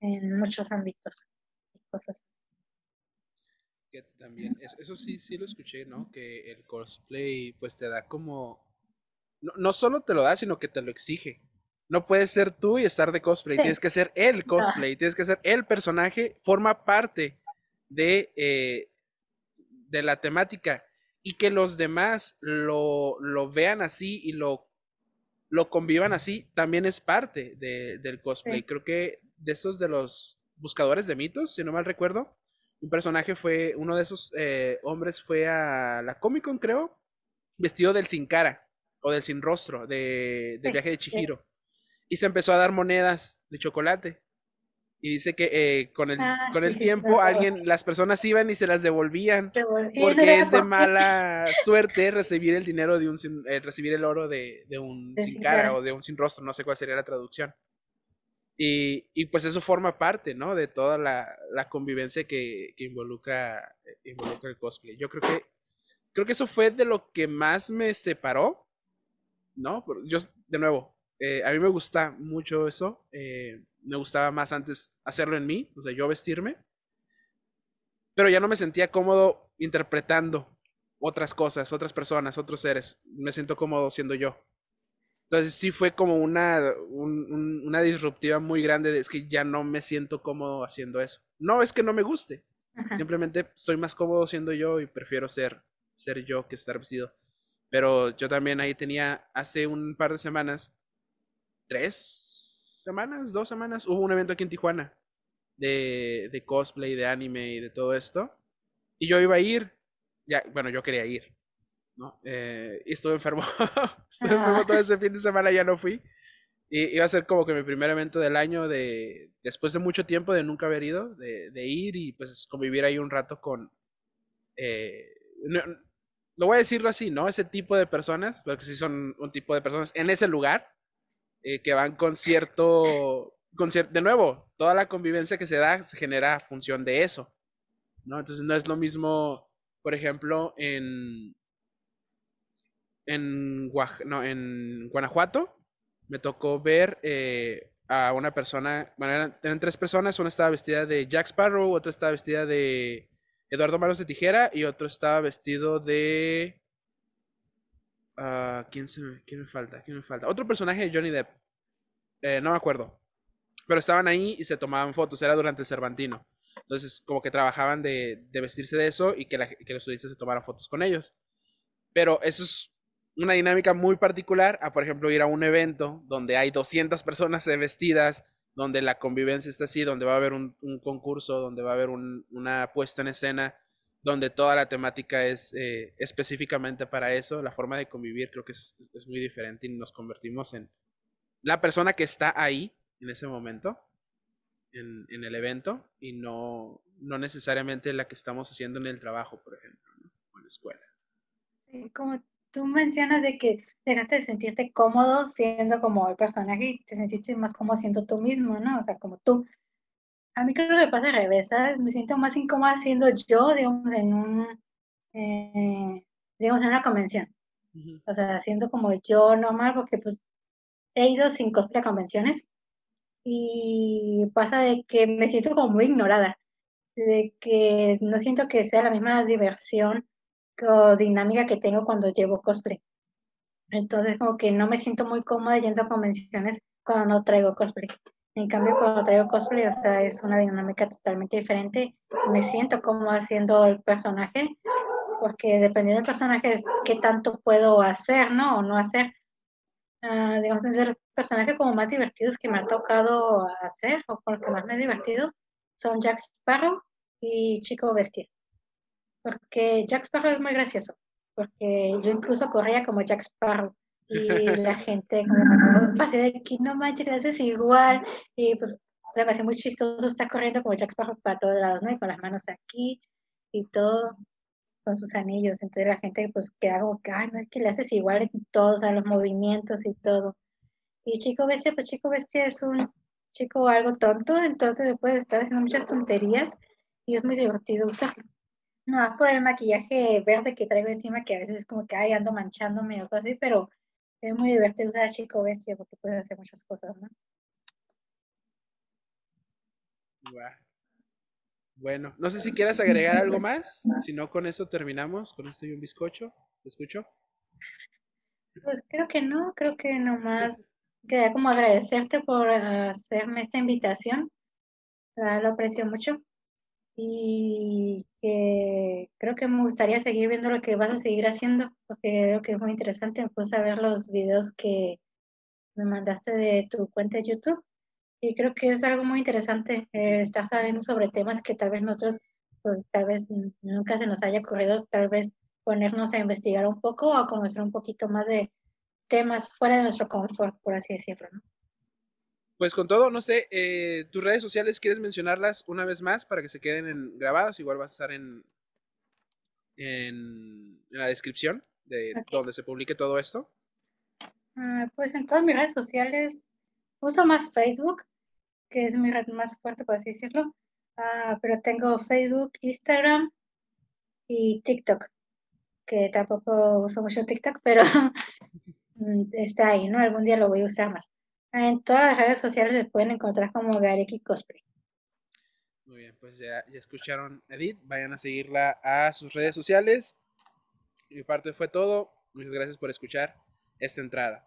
S2: en muchos ámbitos y cosas.
S1: Que también, eso, eso sí, sí lo escuché, ¿no? Que el cosplay pues te da como... No, no solo te lo da, sino que te lo exige. No puedes ser tú y estar de cosplay, tienes que ser el cosplay, tienes que ser el personaje, forma parte de, eh, de la temática y que los demás lo, lo vean así y lo, lo convivan así, también es parte de, del cosplay. Creo que de esos de los buscadores de mitos, si no mal recuerdo, un personaje fue, uno de esos eh, hombres fue a la Comic Con, creo, vestido del sin cara o del sin rostro, de, del viaje de Chihiro. Y se empezó a dar monedas de chocolate. Y dice que eh, con el, ah, con el tiempo alguien, las personas iban y se las devolvían. porque es de mala suerte recibir el dinero de un eh, recibir el oro de, un sin cara o de un sin rostro, no sé cuál sería la traducción. Y, y pues eso forma parte, ¿no? De toda la, la convivencia que, que involucra, involucra el cosplay. Yo creo que creo que eso fue de lo que más me separó, ¿no? Yo, de nuevo, eh, a mí me gusta mucho eso. Eh, me gustaba más antes hacerlo en mí, o sea, yo vestirme. Pero ya no me sentía cómodo interpretando otras cosas, otras personas, otros seres. Me siento cómodo siendo yo. Entonces sí fue como una, una disruptiva muy grande de es que ya no me siento cómodo haciendo eso. No es que no me guste, simplemente estoy más cómodo siendo yo y prefiero ser, ser yo que estar vestido. Pero yo también ahí tenía, hace un par de semanas, tres semanas, dos semanas, hubo un evento aquí en Tijuana de, de cosplay, de anime y de todo esto. Y yo iba a ir, ya, bueno, yo quería ir, ¿no? Eh, y estuve enfermo, estuve enfermo todo ese fin de semana, ya no fui. Y iba a ser como que mi primer evento del año, de después de mucho tiempo de nunca haber ido, de, de ir y pues convivir ahí un rato con... Eh, lo voy a decirlo así, ¿no? Ese tipo de personas, porque sí son un tipo de personas en ese lugar, eh, que van con cierto, con de nuevo, toda la convivencia que se da se genera función de eso, ¿no? Entonces no es lo mismo, por ejemplo, en, en, Guanajuato, me tocó ver eh, a una persona, bueno, eran, tres personas, una estaba vestida de Jack Sparrow, otra estaba vestida de Eduardo Maros de Tijera y otro estaba vestido de... Uh, ¿quién, se me, ¿Quién me falta? ¿Quién me falta? Otro personaje de Johnny Depp. Eh, no me acuerdo. Pero estaban ahí y se tomaban fotos. Era durante Cervantino. Entonces, como que trabajaban de, de vestirse de eso y que los turistas se tomaran fotos con ellos. Pero eso es una dinámica muy particular a, por ejemplo, ir a un evento donde hay 200 personas vestidas donde la convivencia está así, donde va a haber un, concurso, donde va a haber una puesta en escena, donde toda la temática es eh, específicamente para eso, la forma de convivir creo que es, muy diferente y nos convertimos en la persona que está ahí en ese momento, en, el evento, y no, no necesariamente la que estamos haciendo en el trabajo, por ejemplo, o en la escuela.
S2: Como tú mencionas de que dejaste de sentirte cómodo siendo como el personaje y te sentiste más cómodo siendo tú mismo, ¿no? O sea, como tú. A mí creo que pasa al revés, ¿sabes? Me siento más incómoda siendo yo, digamos, en un, eh, digamos, en una convención. O sea, siendo como yo normal, porque pues he ido sin cosplay a convenciones y pasa de que me siento como muy ignorada, de que no siento que sea la misma diversión dinámica que tengo cuando llevo cosplay. Entonces, como que no me siento muy cómoda yendo a convenciones cuando no traigo cosplay. En cambio, cuando traigo cosplay, o sea, es una dinámica totalmente diferente. Me siento como haciendo el personaje, porque dependiendo del personaje es qué tanto puedo hacer, ¿no? O no hacer. Uh, digamos, ser personajes como más divertidos que me ha tocado hacer, o porque más me he divertido, son Jack Sparrow y Chico Bestia porque Jack Sparrow es muy gracioso, porque yo incluso corría como Jack Sparrow y la gente como pasé de aquí, no manches, haces igual, y pues se me hace muy chistoso estar corriendo como Jack Sparrow para todos lados, ¿no? Y con las manos aquí y todo, con sus anillos, entonces la gente pues queda como que, ay, no es que le haces igual en todos, a los movimientos y todo. Y Chico Bestia, pues Chico Bestia es un chico algo tonto, entonces puede estar haciendo muchas tonterías y es muy divertido usarlo. No, por el maquillaje verde que traigo encima, que a veces es como que, ay, ando manchándome o cosas así, pero es muy divertido usar Chico Bestia porque puedes hacer muchas cosas, ¿no?
S1: Bueno, no sé si quieras agregar algo más, si no con eso terminamos, con esto y un bizcocho, ¿te escucho?
S2: Pues creo que no, creo que nomás quería como agradecerte por hacerme esta invitación. lo aprecio mucho. Y que creo que me gustaría seguir viendo lo que vas a seguir haciendo, porque creo que es muy interesante. Me puse a ver los videos que me mandaste de tu cuenta de YouTube. Y creo que es algo muy interesante eh, estar sabiendo sobre temas que tal vez nosotros, pues tal vez nunca se nos haya ocurrido, tal vez ponernos a investigar un poco o a conocer un poquito más de temas fuera de nuestro confort, por así decirlo, ¿no?
S1: Pues con todo, no sé, eh, tus redes sociales, ¿quieres mencionarlas una vez más para que se queden en, grabados? Igual va a estar en, en, la descripción de donde se publique todo esto.
S2: Ah, pues en todas mis redes sociales uso más Facebook, que es mi red más fuerte, por así decirlo. Ah, pero tengo Facebook, Instagram y TikTok que tampoco uso mucho TikTok, pero mm, está ahí, ¿no? Algún día lo voy a usar más. En todas las redes sociales me pueden encontrar como Gareki Cosplay.
S1: Muy bien, pues ya, ya escucharon Edith, vayan a seguirla a sus redes sociales. Mi parte fue todo. Muchas gracias por escuchar esta entrada.